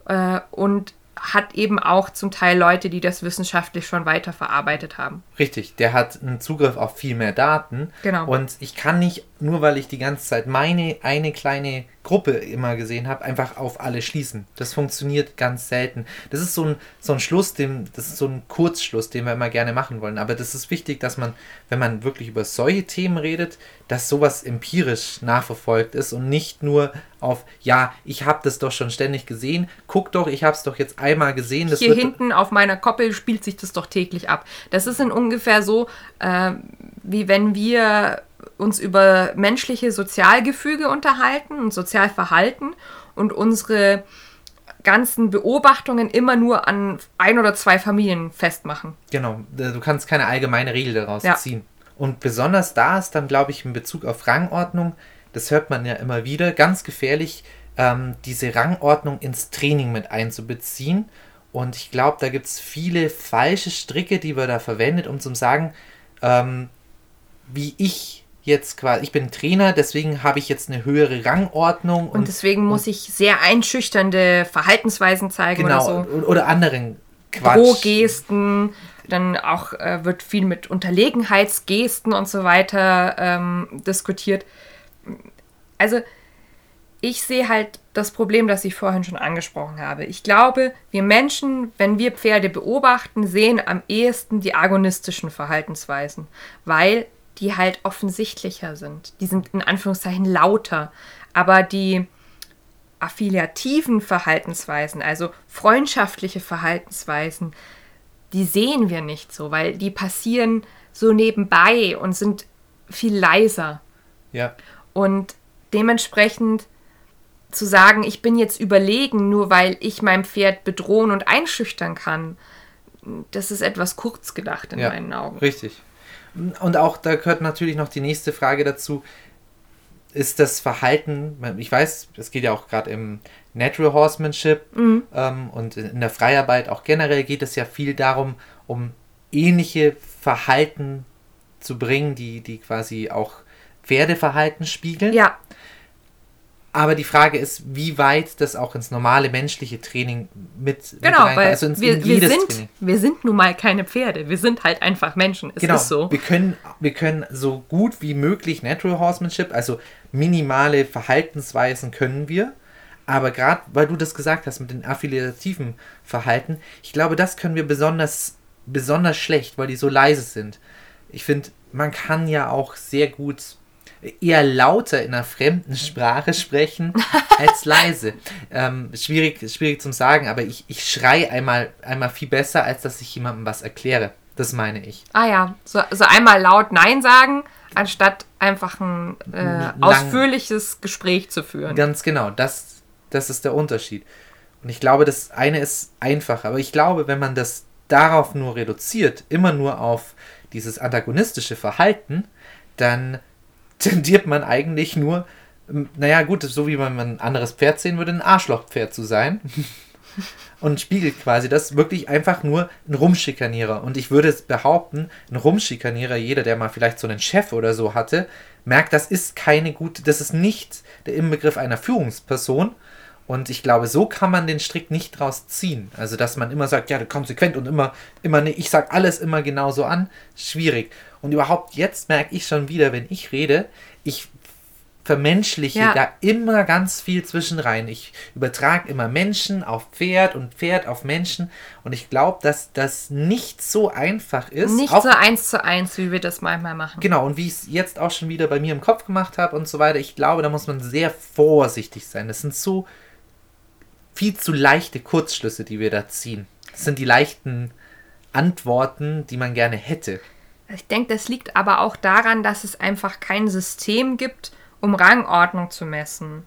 äh, und hat eben auch zum Teil Leute, die das wissenschaftlich schon weiter verarbeitet haben. Richtig, der hat einen Zugriff auf viel mehr Daten. Genau. Und ich kann nicht, nur weil ich die ganze Zeit meine eine kleine Gruppe immer gesehen habe, einfach auf alle schließen. Das funktioniert ganz selten. Das ist so ein, so ein Schluss, dem, das ist so ein Kurzschluss, den wir immer gerne machen wollen. Aber das ist wichtig, dass man, wenn man wirklich über solche Themen redet, dass sowas empirisch nachverfolgt ist und nicht nur auf, ja, ich habe das doch schon ständig gesehen, guck doch, ich habe es doch jetzt einmal gesehen. Das Hier hinten auf meiner Koppel spielt sich das doch täglich ab. Das ist in ungefähr so, äh, wie wenn wir uns über menschliche Sozialgefüge unterhalten und Sozialverhalten und unsere ganzen Beobachtungen immer nur an ein oder zwei Familien festmachen. Genau, du kannst keine allgemeine Regel daraus Ja. ziehen. Und besonders da ist dann, glaube ich, in Bezug auf Rangordnung, das hört man ja immer wieder, ganz gefährlich, ähm, diese Rangordnung ins Training mit einzubeziehen. Und ich glaube, da gibt es viele falsche Stricke, die wir da verwendet, um zu sagen, ähm, wie ich jetzt quasi, ich bin Trainer, deswegen habe ich jetzt eine höhere Rangordnung Und deswegen muss ich sehr einschüchternde Verhaltensweisen zeigen genau, oder so. oder, anderen Quatsch. Drohgesten, dann auch äh, wird viel mit Unterlegenheitsgesten und so weiter ähm, diskutiert. Also ich sehe halt das Problem, das ich vorhin schon angesprochen habe. Ich glaube, wir Menschen, wenn wir Pferde beobachten, sehen am ehesten die agonistischen Verhaltensweisen, weil die halt offensichtlicher sind. Die sind in Anführungszeichen lauter. Aber die affiliativen Verhaltensweisen, also freundschaftliche Verhaltensweisen, die sehen wir nicht so, weil die passieren so nebenbei und sind viel leiser. Ja. Und dementsprechend zu sagen, ich bin jetzt überlegen, nur weil ich mein Pferd bedrohen und einschüchtern kann, das ist etwas kurz gedacht in ja, meinen Augen. Richtig. Und auch da gehört natürlich noch die nächste Frage dazu. Ist das Verhalten, ich weiß, es geht ja auch gerade im Natural Horsemanship Mhm. ähm, und in der Freiarbeit auch generell geht es ja viel darum, um ähnliche Verhalten zu bringen, die, die quasi auch Pferdeverhalten spiegeln. Ja. Aber die Frage ist, wie weit das auch ins normale menschliche Training mit, Genau, mit weil also ins, wir, wir, sind, Training. wir sind nun mal keine Pferde. Wir sind halt einfach Menschen. Es Genau, ist so. wir, können, wir können so gut wie möglich Natural Horsemanship, also minimale Verhaltensweisen können wir. Aber gerade weil du das gesagt hast mit den affiliativen Verhalten, ich glaube, das können wir besonders, besonders schlecht, weil die so leise sind. Ich finde, man kann ja auch sehr gut eher lauter in einer fremden Sprache sprechen als leise. Ähm, schwierig, schwierig zum Sagen, aber ich, ich schrei einmal, einmal viel besser, als dass ich jemandem was erkläre. Das meine ich. Ah ja, so, so einmal laut Nein sagen, anstatt einfach ein äh, Lang- ausführliches Gespräch zu führen. Ganz genau, das, das ist der Unterschied. Und ich glaube, das eine ist einfacher, aber ich glaube, wenn man das darauf nur reduziert, immer nur auf dieses antagonistische Verhalten, dann tendiert man eigentlich nur, naja, gut, so wie man ein anderes Pferd sehen würde, ein Arschlochpferd zu sein. Und spiegelt quasi das wirklich einfach nur ein Rumschikanierer. Und ich würde es behaupten, ein Rumschikanierer, jeder, der mal vielleicht so einen Chef oder so hatte, merkt, das ist keine gute, das ist nicht der Inbegriff einer Führungsperson. Und ich glaube, so kann man den Strick nicht draus ziehen. Also, dass man immer sagt, ja, konsequent und immer, immer, ne, ich sag alles immer genauso an. Schwierig. Und überhaupt jetzt merke ich schon wieder, wenn ich rede, ich vermenschliche Ja. da immer ganz viel zwischen rein. Ich übertrage immer Menschen auf Pferd und Pferd auf Menschen. Und ich glaube, dass das nicht so einfach ist. Nicht auch so eins zu eins, wie wir das manchmal machen. Genau, und wie ich es jetzt auch schon wieder bei mir im Kopf gemacht habe und so weiter, ich glaube, da muss man sehr vorsichtig sein. Das sind so viel zu leichte Kurzschlüsse, die wir da ziehen. Das sind die leichten Antworten, die man gerne hätte. Ich denke, das liegt aber auch daran, dass es einfach kein System gibt, um Rangordnung zu messen.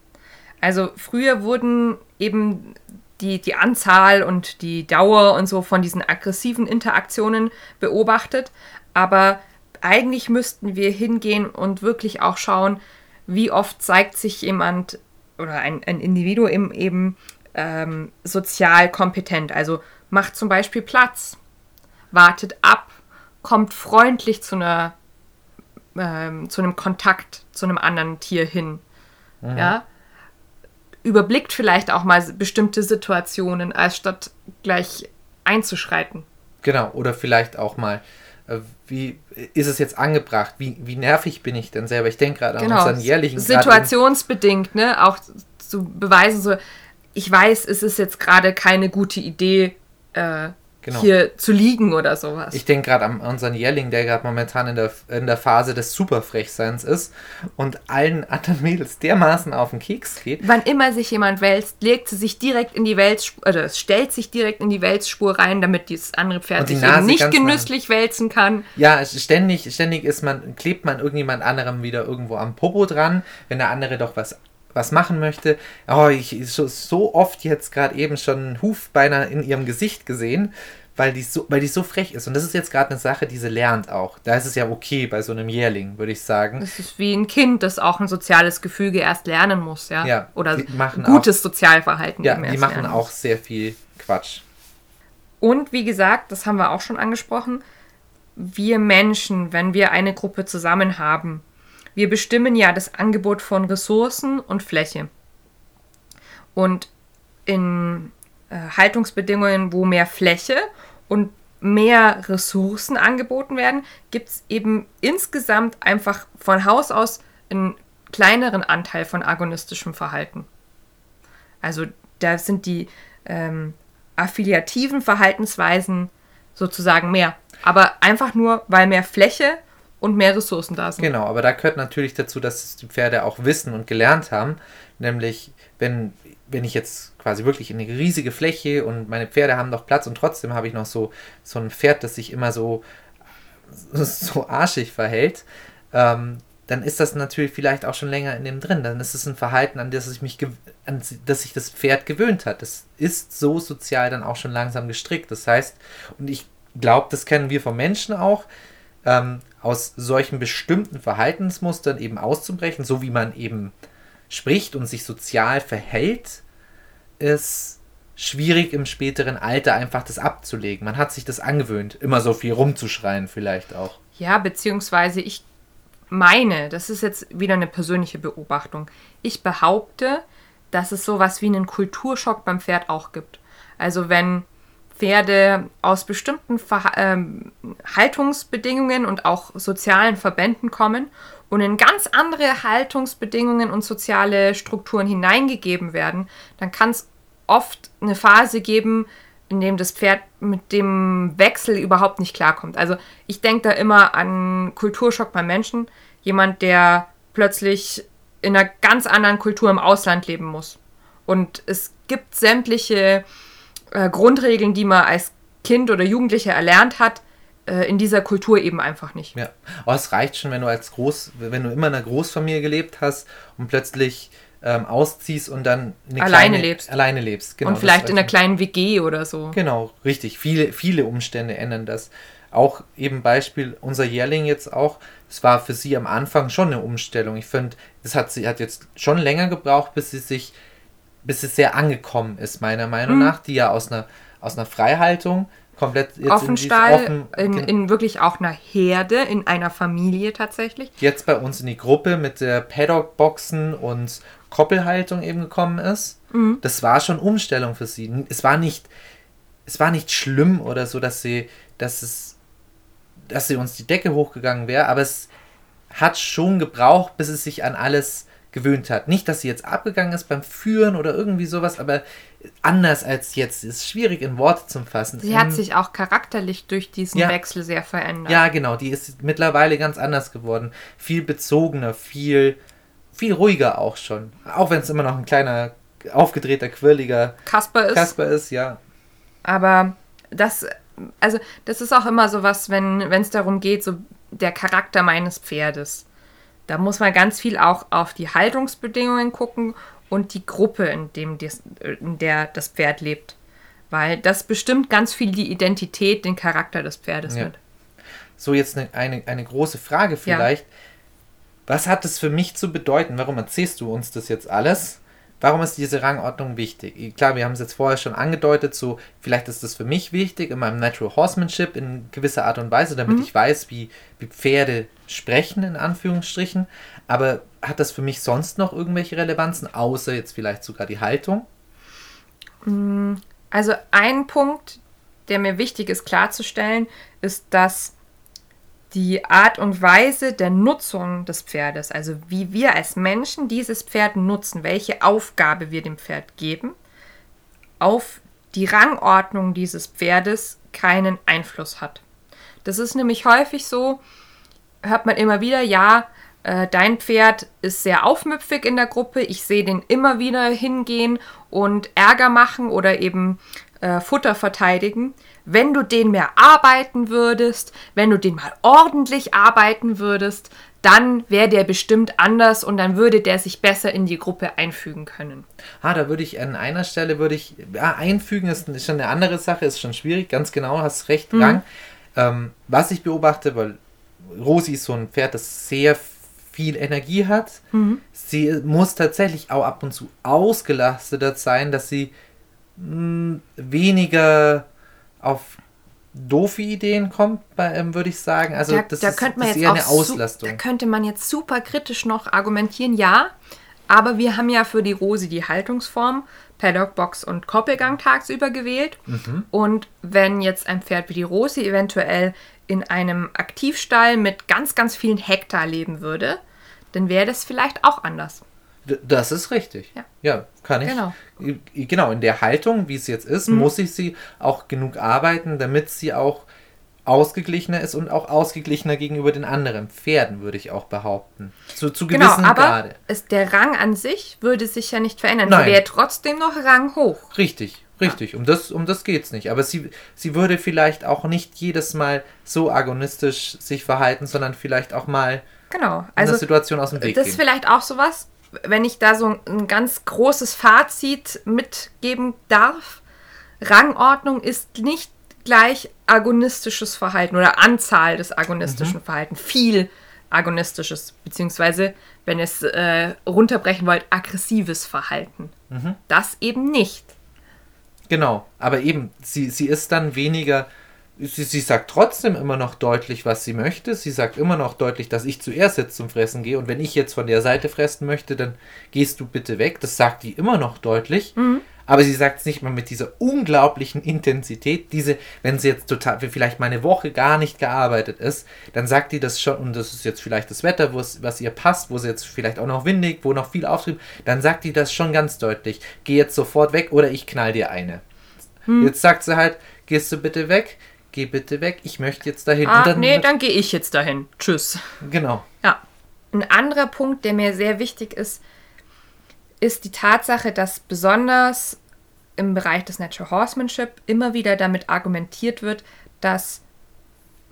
Also früher wurden eben die, die Anzahl und die Dauer und so von diesen aggressiven Interaktionen beobachtet, aber eigentlich müssten wir hingehen und wirklich auch schauen, wie oft zeigt sich jemand oder ein, ein Individuum eben ähm, sozial kompetent. Also macht zum Beispiel Platz, wartet ab, kommt freundlich zu einer ähm, zu einem Kontakt zu einem anderen Tier hin. Ja. Überblickt vielleicht auch mal bestimmte Situationen, als statt gleich einzuschreiten. Genau, oder vielleicht auch mal, äh, wie ist es jetzt angebracht? Wie, wie nervig bin ich denn selber? Ich denke gerade an Genau. unseren jährlichen Situationsbedingt, ne? Auch zu beweisen, so, ich weiß, es ist jetzt gerade keine gute Idee, äh, Genau. hier zu liegen oder sowas. Ich denke gerade an unseren Jährling, der gerade momentan in der, in der Phase des Superfrechseins ist und allen anderen Mädels dermaßen auf den Keks geht. Wann immer sich jemand wälzt, legt sie sich direkt in die Wälzspur, oder es stellt sich direkt in die Wälzspur rein, damit dieses andere Pferd sich eben nicht genüsslich wälzen kann. Ja, ständig, ständig ist man, klebt man irgendjemand anderem wieder irgendwo am Popo dran, wenn der andere doch was, was machen möchte. Oh, ich so, so oft jetzt gerade eben schon einen Huf beinahe in ihrem Gesicht gesehen, weil die so, weil die so frech ist. Und das ist jetzt gerade eine Sache, die sie lernt auch. Da ist es ja okay bei so einem Jährling, würde ich sagen. Das ist wie ein Kind, das auch ein soziales Gefüge erst lernen muss, ja. Ja, Oder gutes Sozialverhalten Ja, die machen auch sehr viel Quatsch. Und wie gesagt, das haben wir auch schon angesprochen, wir Menschen, wenn wir eine Gruppe zusammen haben, wir bestimmen ja das Angebot von Ressourcen und Fläche. Und in äh, Haltungsbedingungen, wo mehr Fläche und mehr Ressourcen angeboten werden, gibt es eben insgesamt einfach von Haus aus einen kleineren Anteil von agonistischem Verhalten. Also da sind die ähm, affiliativen Verhaltensweisen sozusagen mehr. Aber einfach nur, weil mehr Fläche und mehr Ressourcen da sind. Genau, aber da gehört natürlich dazu, dass die Pferde auch wissen und gelernt haben. Nämlich, wenn, wenn ich jetzt quasi wirklich in eine riesige Fläche und meine Pferde haben doch Platz und trotzdem habe ich noch so, so ein Pferd, das sich immer so, so arschig verhält, ähm, dann ist das natürlich vielleicht auch schon länger in dem drin. Dann ist es ein Verhalten, an das ich mich an das sich das Pferd gewöhnt hat. Das ist so sozial dann auch schon langsam gestrickt. Das heißt, und ich glaube, das kennen wir vom Menschen auch, ähm, aus solchen bestimmten Verhaltensmustern eben auszubrechen, so wie man eben spricht und sich sozial verhält, ist schwierig im späteren Alter einfach das abzulegen. Man hat sich das angewöhnt, immer so viel rumzuschreien vielleicht auch. Ja, beziehungsweise ich meine, das ist jetzt wieder eine persönliche Beobachtung, ich behaupte, dass es sowas wie einen Kulturschock beim Pferd auch gibt. Also wenn Pferde aus bestimmten Ver ähm, Haltungsbedingungen und auch sozialen Verbänden kommen und in ganz andere Haltungsbedingungen und soziale Strukturen hineingegeben werden, dann kann es oft eine Phase geben, in dem das Pferd mit dem Wechsel überhaupt nicht klarkommt. Also ich denke da immer an Kulturschock beim Menschen. Jemand, der plötzlich in einer ganz anderen Kultur im Ausland leben muss. Und es gibt sämtliche äh, Grundregeln, die man als Kind oder Jugendlicher erlernt hat, äh, in dieser Kultur eben einfach nicht. Ja, aber es reicht schon, wenn du als Groß, wenn du immer in einer Großfamilie gelebt hast und plötzlich ähm, ausziehst und dann alleine kleine, lebst. Alleine lebst, genau. Und vielleicht in einer kleinen WG oder so. Genau, richtig. Viele, viele Umstände ändern das. Auch eben Beispiel unser Jährling jetzt auch. Es war für sie am Anfang schon eine Umstellung. Ich finde, es hat sie hat jetzt schon länger gebraucht, bis sie sich, bis es sehr angekommen ist, meiner Meinung mhm. nach, die ja aus einer, aus einer Freihaltung komplett jetzt Offenstall, in, offen, in, in, wirklich auch einer Herde, in einer Familie tatsächlich. Jetzt bei uns in die Gruppe mit der Paddock-Boxen und Koppelhaltung eben gekommen ist. Mhm. Das war schon Umstellung für sie. Es war nicht, es war nicht schlimm oder so, dass sie, dass es, dass sie uns die Decke hochgegangen wäre, aber es hat schon gebraucht, bis es sich an alles gewöhnt hat. Nicht, dass sie jetzt abgegangen ist beim Führen oder irgendwie sowas, aber anders als jetzt. Ist schwierig in Worte zu fassen. Sie hat sich auch charakterlich durch diesen ja, Wechsel sehr verändert. Ja, genau. Die ist mittlerweile ganz anders geworden. Viel bezogener, viel, viel ruhiger auch schon. Auch wenn es immer noch ein kleiner, aufgedrehter, quirliger Kasper ist. Kasper ist, ja. Aber das, also das ist auch immer so was, wenn es darum geht, so der Charakter meines Pferdes. Da muss man ganz viel auch auf die Haltungsbedingungen gucken und die Gruppe, in, dem das, in der das Pferd lebt. Weil das bestimmt ganz viel die Identität, den Charakter des Pferdes ja. mit. So, jetzt eine, eine, eine große Frage vielleicht. Ja. Was hat es für mich zu bedeuten? Warum erzählst du uns das jetzt alles? Warum ist diese Rangordnung wichtig? Klar, wir haben es jetzt vorher schon angedeutet, so vielleicht ist das für mich wichtig in meinem Natural Horsemanship in gewisser Art und Weise, damit mhm. ich weiß, wie, wie Pferde sprechen, in Anführungsstrichen. Aber hat das für mich sonst noch irgendwelche Relevanzen, außer jetzt vielleicht sogar die Haltung? Mm, also ein Punkt, der mir wichtig ist klarzustellen, ist, dass die Art und Weise der Nutzung des Pferdes, also wie wir als Menschen dieses Pferd nutzen, welche Aufgabe wir dem Pferd geben, auf die Rangordnung dieses Pferdes keinen Einfluss hat. Das ist nämlich häufig so, hört man immer wieder, ja, äh, dein Pferd ist sehr aufmüpfig in der Gruppe, ich sehe den immer wieder hingehen und Ärger machen oder eben äh, Futter verteidigen. Wenn du den mehr arbeiten würdest, wenn du den mal ordentlich arbeiten würdest, dann wäre der bestimmt anders und dann würde der sich besser in die Gruppe einfügen können. Ah, da würde ich an einer Stelle würde ich ja, einfügen ist schon eine andere Sache, ist schon schwierig, ganz genau, hast recht, mhm. Rang. Ähm, was ich beobachte, weil Rosi ist so ein Pferd, das sehr viel Energie hat. Mhm. Sie muss tatsächlich auch ab und zu ausgelastet sein, dass sie mh, weniger auf doofe Ideen kommt, ähm, würde ich sagen. Also da, das da ist, könnte man jetzt eher eine Auslastung. Da könnte man jetzt super kritisch noch argumentieren, ja. Aber wir haben ja für die Rose die Haltungsform Paddockbox und Koppelgang tagsüber gewählt. Mhm. Und wenn jetzt ein Pferd wie die Rose eventuell in einem Aktivstall mit ganz, ganz vielen Hektar leben würde, dann wäre das vielleicht auch anders. Das ist richtig. Ja, ja kann ich. Genau. genau, in der Haltung, wie es jetzt ist, mhm. muss ich sie auch genug arbeiten, damit sie auch ausgeglichener ist und auch ausgeglichener gegenüber den anderen Pferden, würde ich auch behaupten. Zu, zu genau, gewissen aber Grade. Ist der Rang an sich würde sich ja nicht verändern. Nein. Sie wäre trotzdem noch Rang hoch. Richtig, richtig. Ja. Um das, um das geht es nicht. Aber sie, sie würde vielleicht auch nicht jedes Mal so agonistisch sich verhalten, sondern vielleicht auch mal genau. also, in der Situation aus dem Weg Das ist vielleicht auch sowas, wenn ich da so ein ganz großes Fazit mitgeben darf. Rangordnung ist nicht gleich agonistisches Verhalten oder Anzahl des agonistischen mhm. Verhaltens. Viel agonistisches, beziehungsweise, wenn ihr es äh, runterbrechen wollt, aggressives Verhalten. Mhm. Das eben nicht. Genau, aber eben, sie, sie ist dann weniger, sie, sie sagt trotzdem immer noch deutlich, was sie möchte. Sie sagt immer noch deutlich, dass ich zuerst jetzt zum Fressen gehe und wenn ich jetzt von der Seite fressen möchte, dann gehst du bitte weg. Das sagt die immer noch deutlich. Mhm. Aber sie sagt es nicht mal mit dieser unglaublichen Intensität. Diese, wenn sie jetzt total, vielleicht mal eine Woche gar nicht gearbeitet ist, dann sagt die das schon, und das ist jetzt vielleicht das Wetter, was ihr passt, wo sie jetzt vielleicht auch noch windig, wo noch viel Auftrieb, dann sagt die das schon ganz deutlich. Geh jetzt sofort weg oder ich knall dir eine. Hm. Jetzt sagt sie halt, gehst du bitte weg, geh bitte weg, ich möchte jetzt dahin. Ah, dann, nee, dann gehe ich jetzt dahin. Tschüss. Genau. Ja. Ein anderer Punkt, der mir sehr wichtig ist, ist die Tatsache, dass besonders im Bereich des Natural Horsemanship immer wieder damit argumentiert wird, dass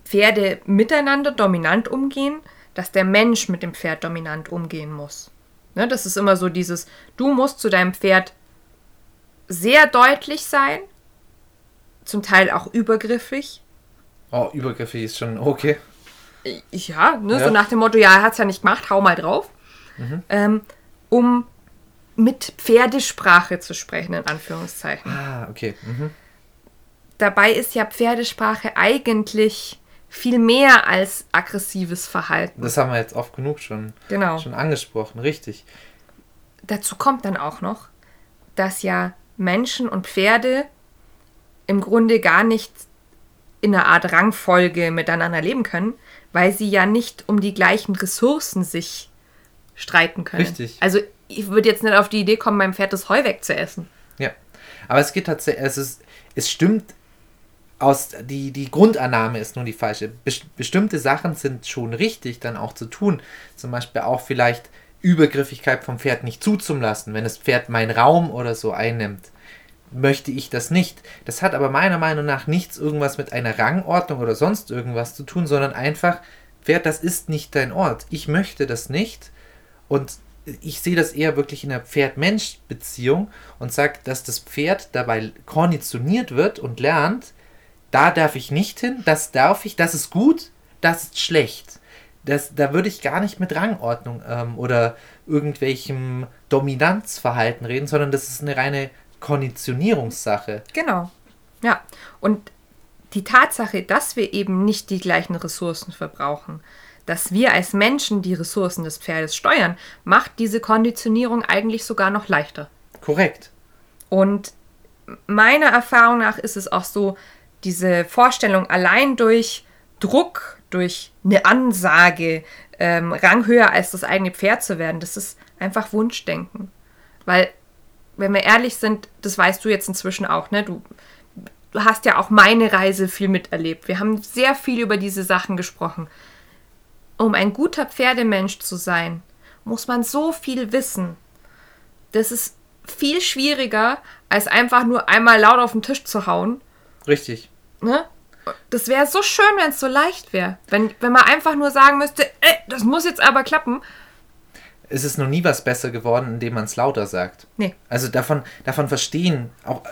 Pferde miteinander dominant umgehen, dass der Mensch mit dem Pferd dominant umgehen muss. Ne, das ist immer so dieses, du musst zu deinem Pferd sehr deutlich sein, zum Teil auch übergriffig. Oh, übergriffig ist schon okay. Ja, ne, Ja. so nach dem Motto, ja, er hat es ja nicht gemacht, hau mal drauf. Ähm, um mit Pferdesprache zu sprechen, in Anführungszeichen. Ah, okay. Mhm. Dabei ist ja Pferdesprache eigentlich viel mehr als aggressives Verhalten. Das haben wir jetzt oft genug schon, Genau. schon angesprochen, richtig. Dazu kommt dann auch noch, dass ja Menschen und Pferde im Grunde gar nicht in einer Art Rangfolge miteinander leben können, weil sie ja nicht um die gleichen Ressourcen sich streiten können. Richtig. Also ich würde jetzt nicht auf die Idee kommen, meinem Pferd das Heu wegzuessen. Ja. Aber es geht tatsächlich, es, ist, es stimmt aus, die, die Grundannahme ist nur die falsche. Bes bestimmte Sachen sind schon richtig dann auch zu tun. Zum Beispiel auch vielleicht Übergriffigkeit vom Pferd nicht zuzulassen, wenn das Pferd meinen Raum oder so einnimmt. Möchte ich das nicht. Das hat aber meiner Meinung nach nichts irgendwas mit einer Rangordnung oder sonst irgendwas zu tun, sondern einfach, Pferd, das ist nicht dein Ort. Ich möchte das nicht. Und ich sehe das eher wirklich in der Pferd-Mensch-Beziehung und sage, dass das Pferd dabei konditioniert wird und lernt, da darf ich nicht hin, das darf ich, das ist gut, das ist schlecht. Das, da würde ich gar nicht mit Rangordnung ähm, oder irgendwelchem Dominanzverhalten reden, sondern das ist eine reine Konditionierungssache. Genau. Ja. Und die Tatsache, dass wir eben nicht die gleichen Ressourcen verbrauchen, dass wir als Menschen die Ressourcen des Pferdes steuern, macht diese Konditionierung eigentlich sogar noch leichter. Korrekt. Und meiner Erfahrung nach ist es auch so, diese Vorstellung allein durch Druck, durch eine Ansage, ähm, ranghöher als das eigene Pferd zu werden, das ist einfach Wunschdenken. Weil, wenn wir ehrlich sind, das weißt du jetzt inzwischen auch, ne? Du, du hast ja auch meine Reise viel miterlebt. Wir haben sehr viel über diese Sachen gesprochen. Um ein guter Pferdemensch zu sein, muss man so viel wissen. Das ist viel schwieriger, als einfach nur einmal laut auf den Tisch zu hauen. Richtig. Ne? Das wäre so schön, wenn es so leicht wäre. Wenn, wenn man einfach nur sagen müsste, ey, das muss jetzt aber klappen. Es ist noch nie was besser geworden, indem man es lauter sagt. Nee. Also davon, davon verstehen, auch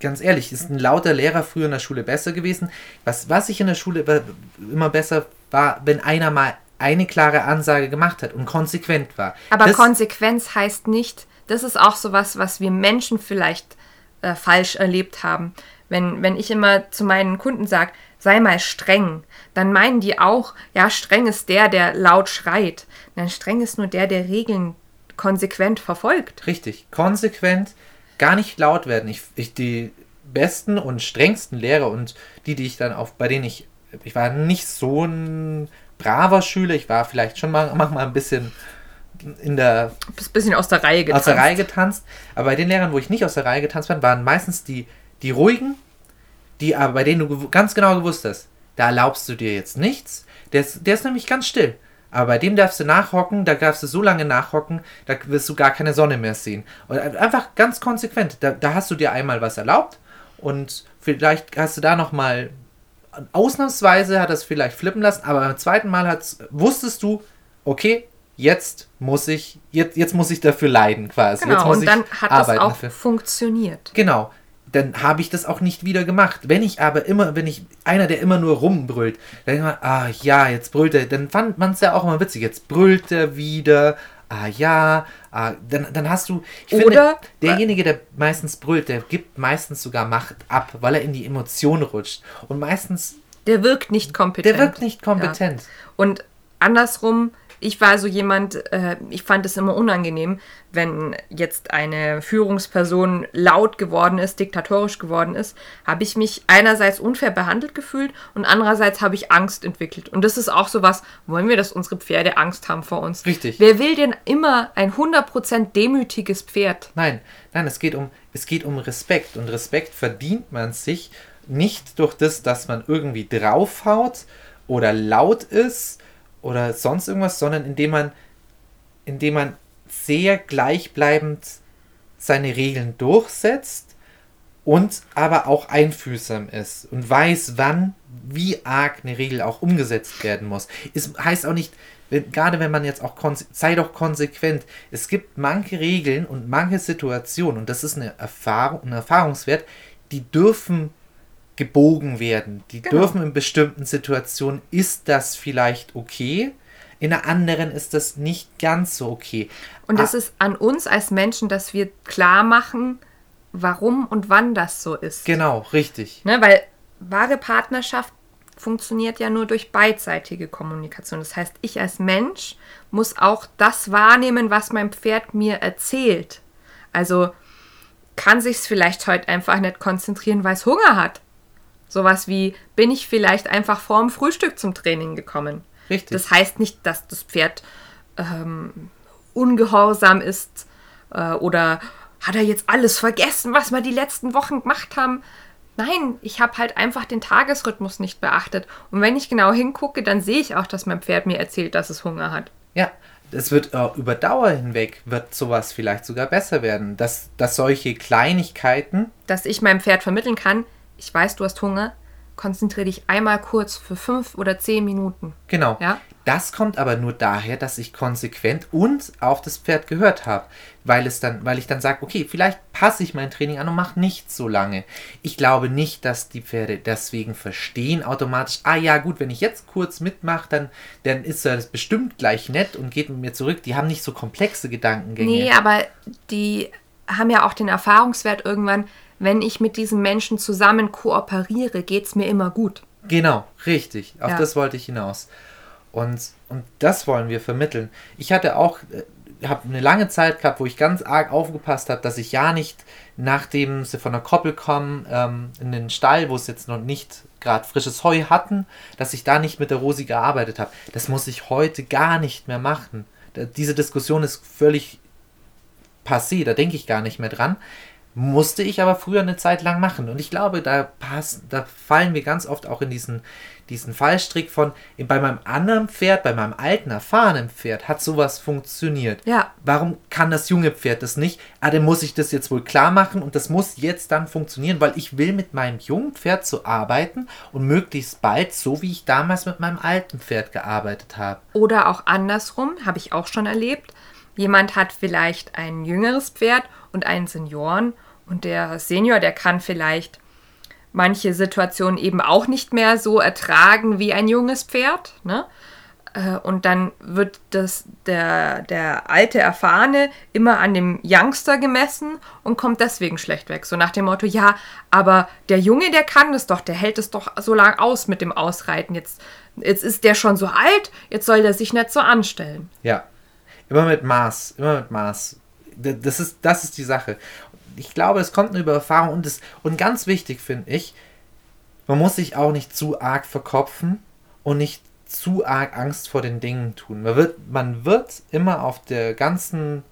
ganz ehrlich, ist ein lauter Lehrer früher in der Schule besser gewesen. Was, was ich in der Schule immer besser war, wenn einer mal eine klare Ansage gemacht hat und konsequent war. Aber das, Konsequenz heißt nicht, das ist auch sowas, was wir Menschen vielleicht äh, falsch erlebt haben. Wenn, wenn ich immer zu meinen Kunden sage, sei mal streng, dann meinen die auch, ja, streng ist der, der laut schreit. Nein, streng ist nur der, der Regeln konsequent verfolgt. Richtig, konsequent, gar nicht laut werden. Ich, ich die besten und strengsten Lehrer und die, die ich dann auf, bei denen ich, ich war nicht so ein braver Schüler, ich war vielleicht schon mal, manchmal ein bisschen in der ein bisschen aus der Reihe aus der getanzt. Reihe getanzt. Aber bei den Lehrern, wo ich nicht aus der Reihe getanzt bin, waren meistens die, die ruhigen, die aber bei denen du ganz genau gewusst hast, da erlaubst du dir jetzt nichts. Der ist, der ist nämlich ganz still. Aber bei dem darfst du nachhocken, da darfst du so lange nachhocken, da wirst du gar keine Sonne mehr sehen. Und einfach ganz konsequent. Da, da hast du dir einmal was erlaubt und vielleicht hast du da nochmal ausnahmsweise hat das vielleicht flippen lassen, aber beim zweiten Mal wusstest du, okay, jetzt muss ich, jetzt, jetzt muss ich dafür leiden quasi. jetzt Genau, muss und ich dann hat das auch dafür. funktioniert. Genau. Dann habe ich das auch nicht wieder gemacht. Wenn ich aber immer, wenn ich einer, der immer nur rumbrüllt, dann denkt man, ah ja, jetzt brüllt er, dann fand man es ja auch immer witzig. Jetzt brüllt er wieder ah ja, ah, dann, dann hast du. Oder- derjenige, der meistens brüllt, der gibt meistens sogar Macht ab, weil er in die Emotion rutscht. Und meistens, Der wirkt nicht kompetent. der wirkt nicht kompetent. Und andersrum, ich war so jemand, äh, ich fand es immer unangenehm, wenn jetzt eine Führungsperson laut geworden ist, diktatorisch geworden ist, habe ich mich einerseits unfair behandelt gefühlt und andererseits habe ich Angst entwickelt. Und das ist auch sowas, wollen wir, dass unsere Pferde Angst haben vor uns? Richtig. Wer will denn immer ein 100% demütiges Pferd? Nein, nein, es geht um, es geht um Respekt. Und Respekt verdient man sich nicht durch das, dass man irgendwie draufhaut oder laut ist oder sonst irgendwas, sondern indem man, indem man sehr gleichbleibend seine Regeln durchsetzt und aber auch einfühlsam ist und weiß, wann, wie arg eine Regel auch umgesetzt werden muss. Es heißt auch nicht, wenn, gerade wenn man jetzt auch, sei doch konsequent. Es gibt manche Regeln und manche Situationen, und das ist eine Erfahrung, ein Erfahrungswert, die dürfen gebogen werden. Die Genau. dürfen in bestimmten Situationen, ist das vielleicht okay, in einer anderen ist das nicht ganz so okay. Und es Ah, ist an uns als Menschen, dass wir klar machen, warum und wann das so ist. Genau, richtig. Ne, weil wahre Partnerschaft funktioniert ja nur durch beidseitige Kommunikation. Das heißt, ich als Mensch muss auch das wahrnehmen, was mein Pferd mir erzählt. Also kann sich es vielleicht heute einfach nicht konzentrieren, weil es Hunger hat. Sowas wie, bin ich vielleicht einfach vorm Frühstück zum Training gekommen? Richtig. Das heißt nicht, dass das Pferd ähm, ungehorsam ist äh, oder hat er jetzt alles vergessen, was wir die letzten Wochen gemacht haben. Nein, ich habe halt einfach den Tagesrhythmus nicht beachtet. Und wenn ich genau hingucke, dann sehe ich auch, dass mein Pferd mir erzählt, dass es Hunger hat. Ja, es wird äh, über Dauer hinweg wird sowas vielleicht sogar besser werden, dass, dass solche Kleinigkeiten, Dass ich meinem Pferd vermitteln kann, ich weiß, du hast Hunger, konzentriere dich einmal kurz für fünf oder zehn Minuten. genau, Ja. das kommt aber nur daher, dass ich konsequent und auf das Pferd gehört habe, weil es dann, weil ich dann sage, okay, vielleicht passe ich mein Training an und mache nicht so lange. Ich glaube nicht, dass die Pferde deswegen verstehen automatisch, ah ja gut, wenn ich jetzt kurz mitmache, dann, dann ist das bestimmt gleich nett und geht mit mir zurück. Die haben nicht so komplexe Gedankengänge. Nee, aber die haben ja auch den Erfahrungswert irgendwann, wenn ich mit diesen Menschen zusammen kooperiere, geht es mir immer gut. Genau, richtig. Auf Ja. das wollte ich hinaus. Und, und das wollen wir vermitteln. Ich hatte auch, äh, habe eine lange Zeit gehabt, wo ich ganz arg aufgepasst habe, dass ich ja nicht, nachdem sie von der Koppel kommen, ähm, in den Stall, wo es jetzt noch nicht gerade frisches Heu hatten, dass ich da nicht mit der Rosi gearbeitet habe. Das muss ich heute gar nicht mehr machen. Da, diese Diskussion ist völlig passé, da denke ich gar nicht mehr dran. Musste ich aber früher eine Zeit lang machen. Und ich glaube, da, passen, da fallen wir ganz oft auch in diesen, diesen Fallstrick von, bei meinem anderen Pferd, bei meinem alten, erfahrenen Pferd, hat sowas funktioniert. Ja. Warum kann das junge Pferd das nicht? Ah, dann muss ich das jetzt wohl klar machen und das muss jetzt dann funktionieren, weil ich will mit meinem jungen Pferd so arbeiten und möglichst bald, so wie ich damals mit meinem alten Pferd gearbeitet habe. Oder auch andersrum, habe ich auch schon erlebt. Jemand hat vielleicht ein jüngeres Pferd und einen Senioren und der Senior, der kann vielleicht manche Situationen eben auch nicht mehr so ertragen wie ein junges Pferd. Ne? Äh, Und dann wird das, der, der alte Erfahrene immer an dem Youngster gemessen und kommt deswegen schlecht weg. So nach dem Motto, ja, aber der Junge, der kann das doch, der hält es doch so lang aus mit dem Ausreiten. Jetzt, jetzt ist der schon so alt, jetzt soll der sich nicht so anstellen. Ja. Immer mit Maß, immer mit Maß. Das ist, das ist die Sache. Ich glaube, es kommt nur über Erfahrung und, es, und ganz wichtig finde ich, man muss sich auch nicht zu arg verkopfen und nicht zu arg Angst vor den Dingen tun. Man wird, man wird immer auf der ganzen,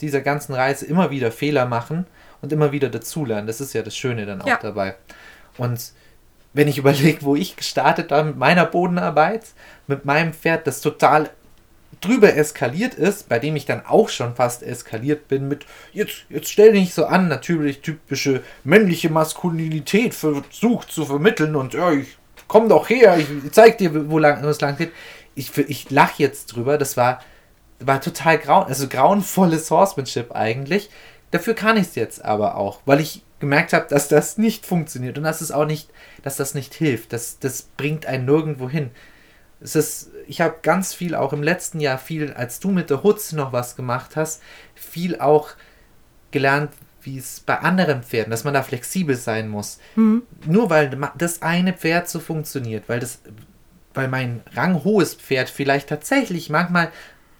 dieser ganzen Reise immer wieder Fehler machen und immer wieder dazulernen. Das ist ja das Schöne dann auch Ja. dabei. Und wenn ich überlege, wo ich gestartet habe mit meiner Bodenarbeit, mit meinem Pferd, das total drüber eskaliert ist, bei dem ich dann auch schon fast eskaliert bin mit jetzt, jetzt stell dich so an, natürlich typische männliche Maskulinität versucht zu vermitteln und ja, ich komm doch her, ich zeig dir, wo lang, es lang geht. Ich, ich lach jetzt drüber, das war, war total grauen, also grauenvolles Horsemanship eigentlich. Dafür kann ich es jetzt aber auch, weil ich gemerkt habe, dass das nicht funktioniert und dass es auch nicht, dass das nicht hilft. Das, das bringt einen nirgendwo hin. Es ist, ich habe ganz viel auch im letzten Jahr viel, als du mit der Hutze noch was gemacht hast, viel auch gelernt, wie es bei anderen Pferden, dass man da flexibel sein muss. Mhm. Nur weil das eine Pferd so funktioniert, weil das, weil mein ranghohes Pferd vielleicht tatsächlich manchmal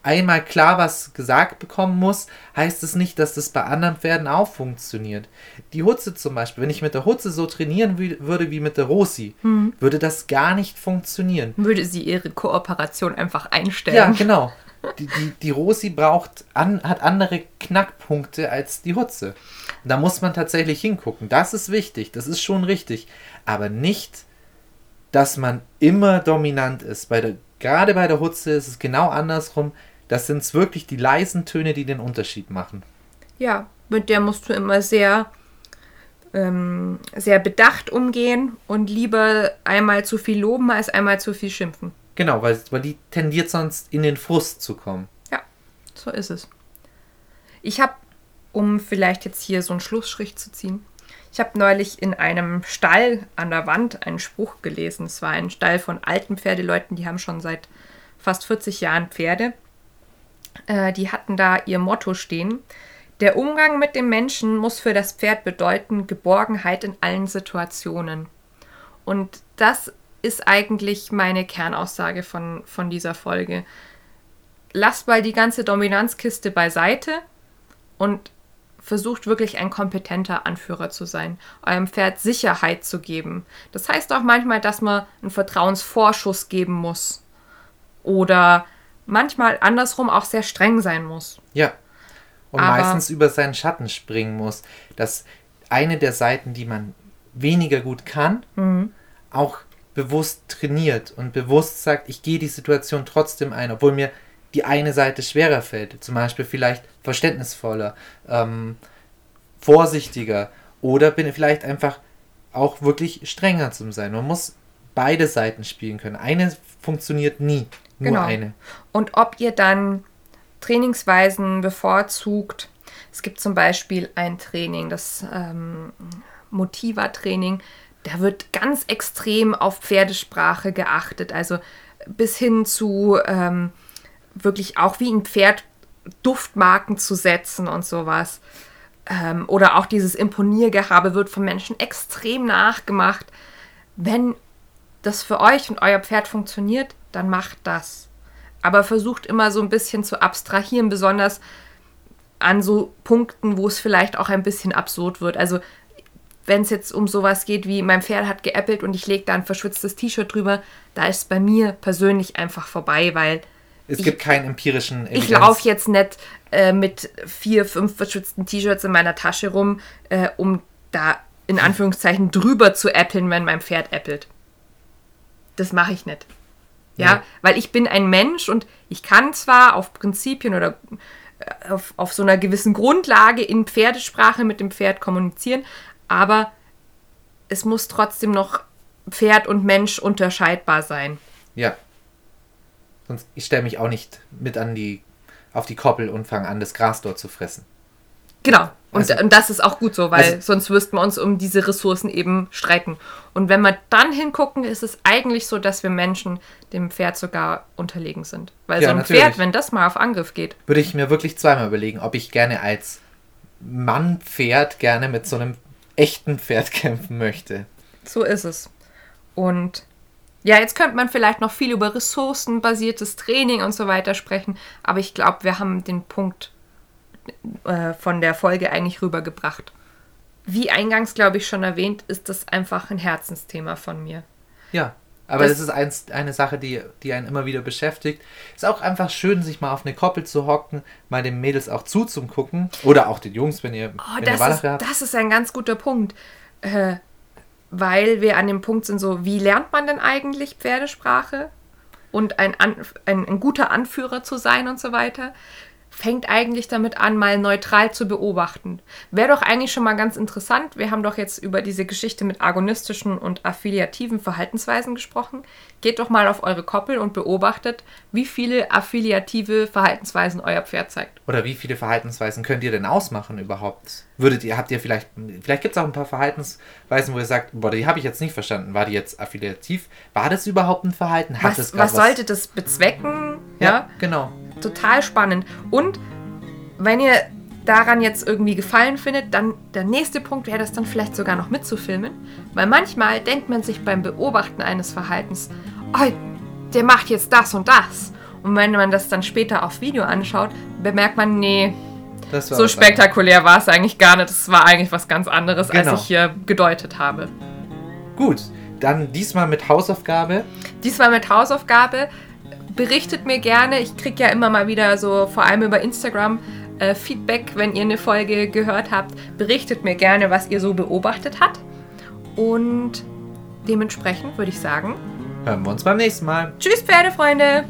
einmal klar was gesagt bekommen muss, heißt es nicht, dass das bei anderen Pferden auch funktioniert. Die Hutze zum Beispiel, wenn ich mit der Hutze so trainieren würde wie mit der Rosi, mhm. würde das gar nicht funktionieren. Würde sie ihre Kooperation einfach einstellen. Ja, genau. Die, die, die Rosi braucht an, hat andere Knackpunkte als die Hutze. Da muss man tatsächlich hingucken. Das ist wichtig, das ist schon richtig. Aber nicht, dass man immer dominant ist. Bei der, gerade bei der Hutze ist es genau andersrum das sind wirklich die leisen Töne, die den Unterschied machen. Ja, mit der musst du immer sehr, ähm, sehr bedacht umgehen und lieber einmal zu viel loben als einmal zu viel schimpfen. Genau, weil, weil die tendiert sonst in den Frust zu kommen. Ja, so ist es. Ich habe, um vielleicht jetzt hier so einen Schlussstrich zu ziehen, ich habe neulich in einem Stall an der Wand einen Spruch gelesen. Es war ein Stall von alten Pferdeleuten, die haben schon seit fast 40 Jahren Pferde. Äh, die hatten da ihr Motto stehen. Der Umgang mit dem Menschen muss für das Pferd bedeuten Geborgenheit in allen Situationen. Und das ist eigentlich meine Kernaussage von, von dieser Folge. Lasst mal die ganze Dominanzkiste beiseite und versucht wirklich ein kompetenter Anführer zu sein, eurem Pferd Sicherheit zu geben. Das heißt auch manchmal, dass man einen Vertrauensvorschuss geben muss oder manchmal andersrum auch sehr streng sein muss. Ja. Und Aber meistens über seinen Schatten springen muss. Dass eine der Seiten, die man weniger gut kann, mhm. auch bewusst trainiert und bewusst sagt, ich gehe die Situation trotzdem ein, obwohl mir die eine Seite schwerer fällt. Zum Beispiel vielleicht verständnisvoller, ähm, vorsichtiger oder bin vielleicht einfach auch wirklich strenger zum Sein. Man muss beide Seiten spielen können. Eine funktioniert nie. Nur genau. eine. Und ob ihr dann Trainingsweisen bevorzugt. Es gibt zum Beispiel ein Training, das ähm, Motiva-Training. Da wird ganz extrem auf Pferdesprache geachtet. Also bis hin zu ähm, wirklich auch wie ein Pferd Duftmarken zu setzen und sowas. Ähm, oder auch dieses Imponiergehabe wird von Menschen extrem nachgemacht. Wenn das für euch und euer Pferd funktioniert, dann macht das. Aber versucht immer so ein bisschen zu abstrahieren, besonders an so Punkten, wo es vielleicht auch ein bisschen absurd wird. Also wenn es jetzt um sowas geht wie mein Pferd hat geäppelt und ich lege da ein verschwitztes T-Shirt drüber, da ist bei mir persönlich einfach vorbei, weil es ich, gibt keinen empirischen Evidenz. Ich laufe jetzt nicht äh, mit vier, fünf verschwitzten T-Shirts in meiner Tasche rum, äh, um da in Anführungszeichen drüber zu äppeln, wenn mein Pferd äppelt. Das mache ich nicht. Ja? ja, weil ich bin ein Mensch und ich kann zwar auf Prinzipien oder äh, auf, auf so einer gewissen Grundlage in Pferdesprache mit dem Pferd kommunizieren, aber es muss trotzdem noch Pferd und Mensch unterscheidbar sein. Ja. Sonst ich stelle mich auch nicht mit an die auf die Koppel und fange an, das Gras dort zu fressen. Genau. Und, also, und das ist auch gut so, weil also, sonst müssten wir uns um diese Ressourcen eben streiten. Und wenn wir dann hingucken, ist es eigentlich so, dass wir Menschen dem Pferd sogar unterlegen sind. Weil ja, so ein natürlich. Pferd, wenn das mal auf Angriff geht. Würde ich mir wirklich zweimal überlegen, ob ich gerne als Mann-Pferd gerne mit so einem echten Pferd kämpfen möchte. So ist es. Und ja, jetzt könnte man vielleicht noch viel über ressourcenbasiertes Training und so weiter sprechen, aber ich glaube, wir haben den Punkt äh, von der Folge eigentlich rübergebracht. Wie eingangs, glaube ich, schon erwähnt, ist das einfach ein Herzensthema von mir. Ja, aber das, das ist eins, eine Sache, die, die einen immer wieder beschäftigt. Ist auch einfach schön, sich mal auf eine Koppel zu hocken, mal den Mädels auch zuzugucken. Oder auch den Jungs, wenn ihr, oh, wenn das ihr ist, habt. Das ist ein ganz guter Punkt. Äh, weil wir an dem Punkt sind, so, wie lernt man denn eigentlich Pferdesprache? Und ein, ein, ein guter Anführer zu sein und so weiter fängt eigentlich damit an, mal neutral zu beobachten. Wäre doch eigentlich schon mal ganz interessant. Wir haben doch jetzt über diese Geschichte mit agonistischen und affiliativen Verhaltensweisen gesprochen. Geht doch mal auf eure Koppel und beobachtet, wie viele affiliative Verhaltensweisen euer Pferd zeigt. Oder wie viele Verhaltensweisen könnt ihr denn ausmachen überhaupt? Würdet ihr, habt ihr vielleicht, vielleicht gibt es auch ein paar Verhaltensweisen, wo ihr sagt, boah, die habe ich jetzt nicht verstanden. War die jetzt affiliativ? War das überhaupt ein Verhalten? Hat was, was sollte das bezwecken? Ja, ja, genau total spannend. Und wenn ihr daran jetzt irgendwie gefallen findet, dann der nächste Punkt wäre das dann vielleicht sogar noch mitzufilmen. Weil manchmal denkt man sich beim Beobachten eines Verhaltens, oh, der macht jetzt das und das. Und wenn man das dann später auf Video anschaut, bemerkt man, nee, so spektakulär war es eigentlich gar nicht. Das war eigentlich was ganz anderes, genau. als ich hier gedeutet habe. Gut, dann diesmal mit Hausaufgabe. Diesmal mit Hausaufgabe berichtet mir gerne. Ich kriege ja immer mal wieder so, vor allem über Instagram, äh, Feedback, wenn ihr eine Folge gehört habt. Berichtet mir gerne, was ihr so beobachtet habt. Und dementsprechend würde ich sagen, hören wir uns beim nächsten Mal. Tschüss, Pferdefreunde!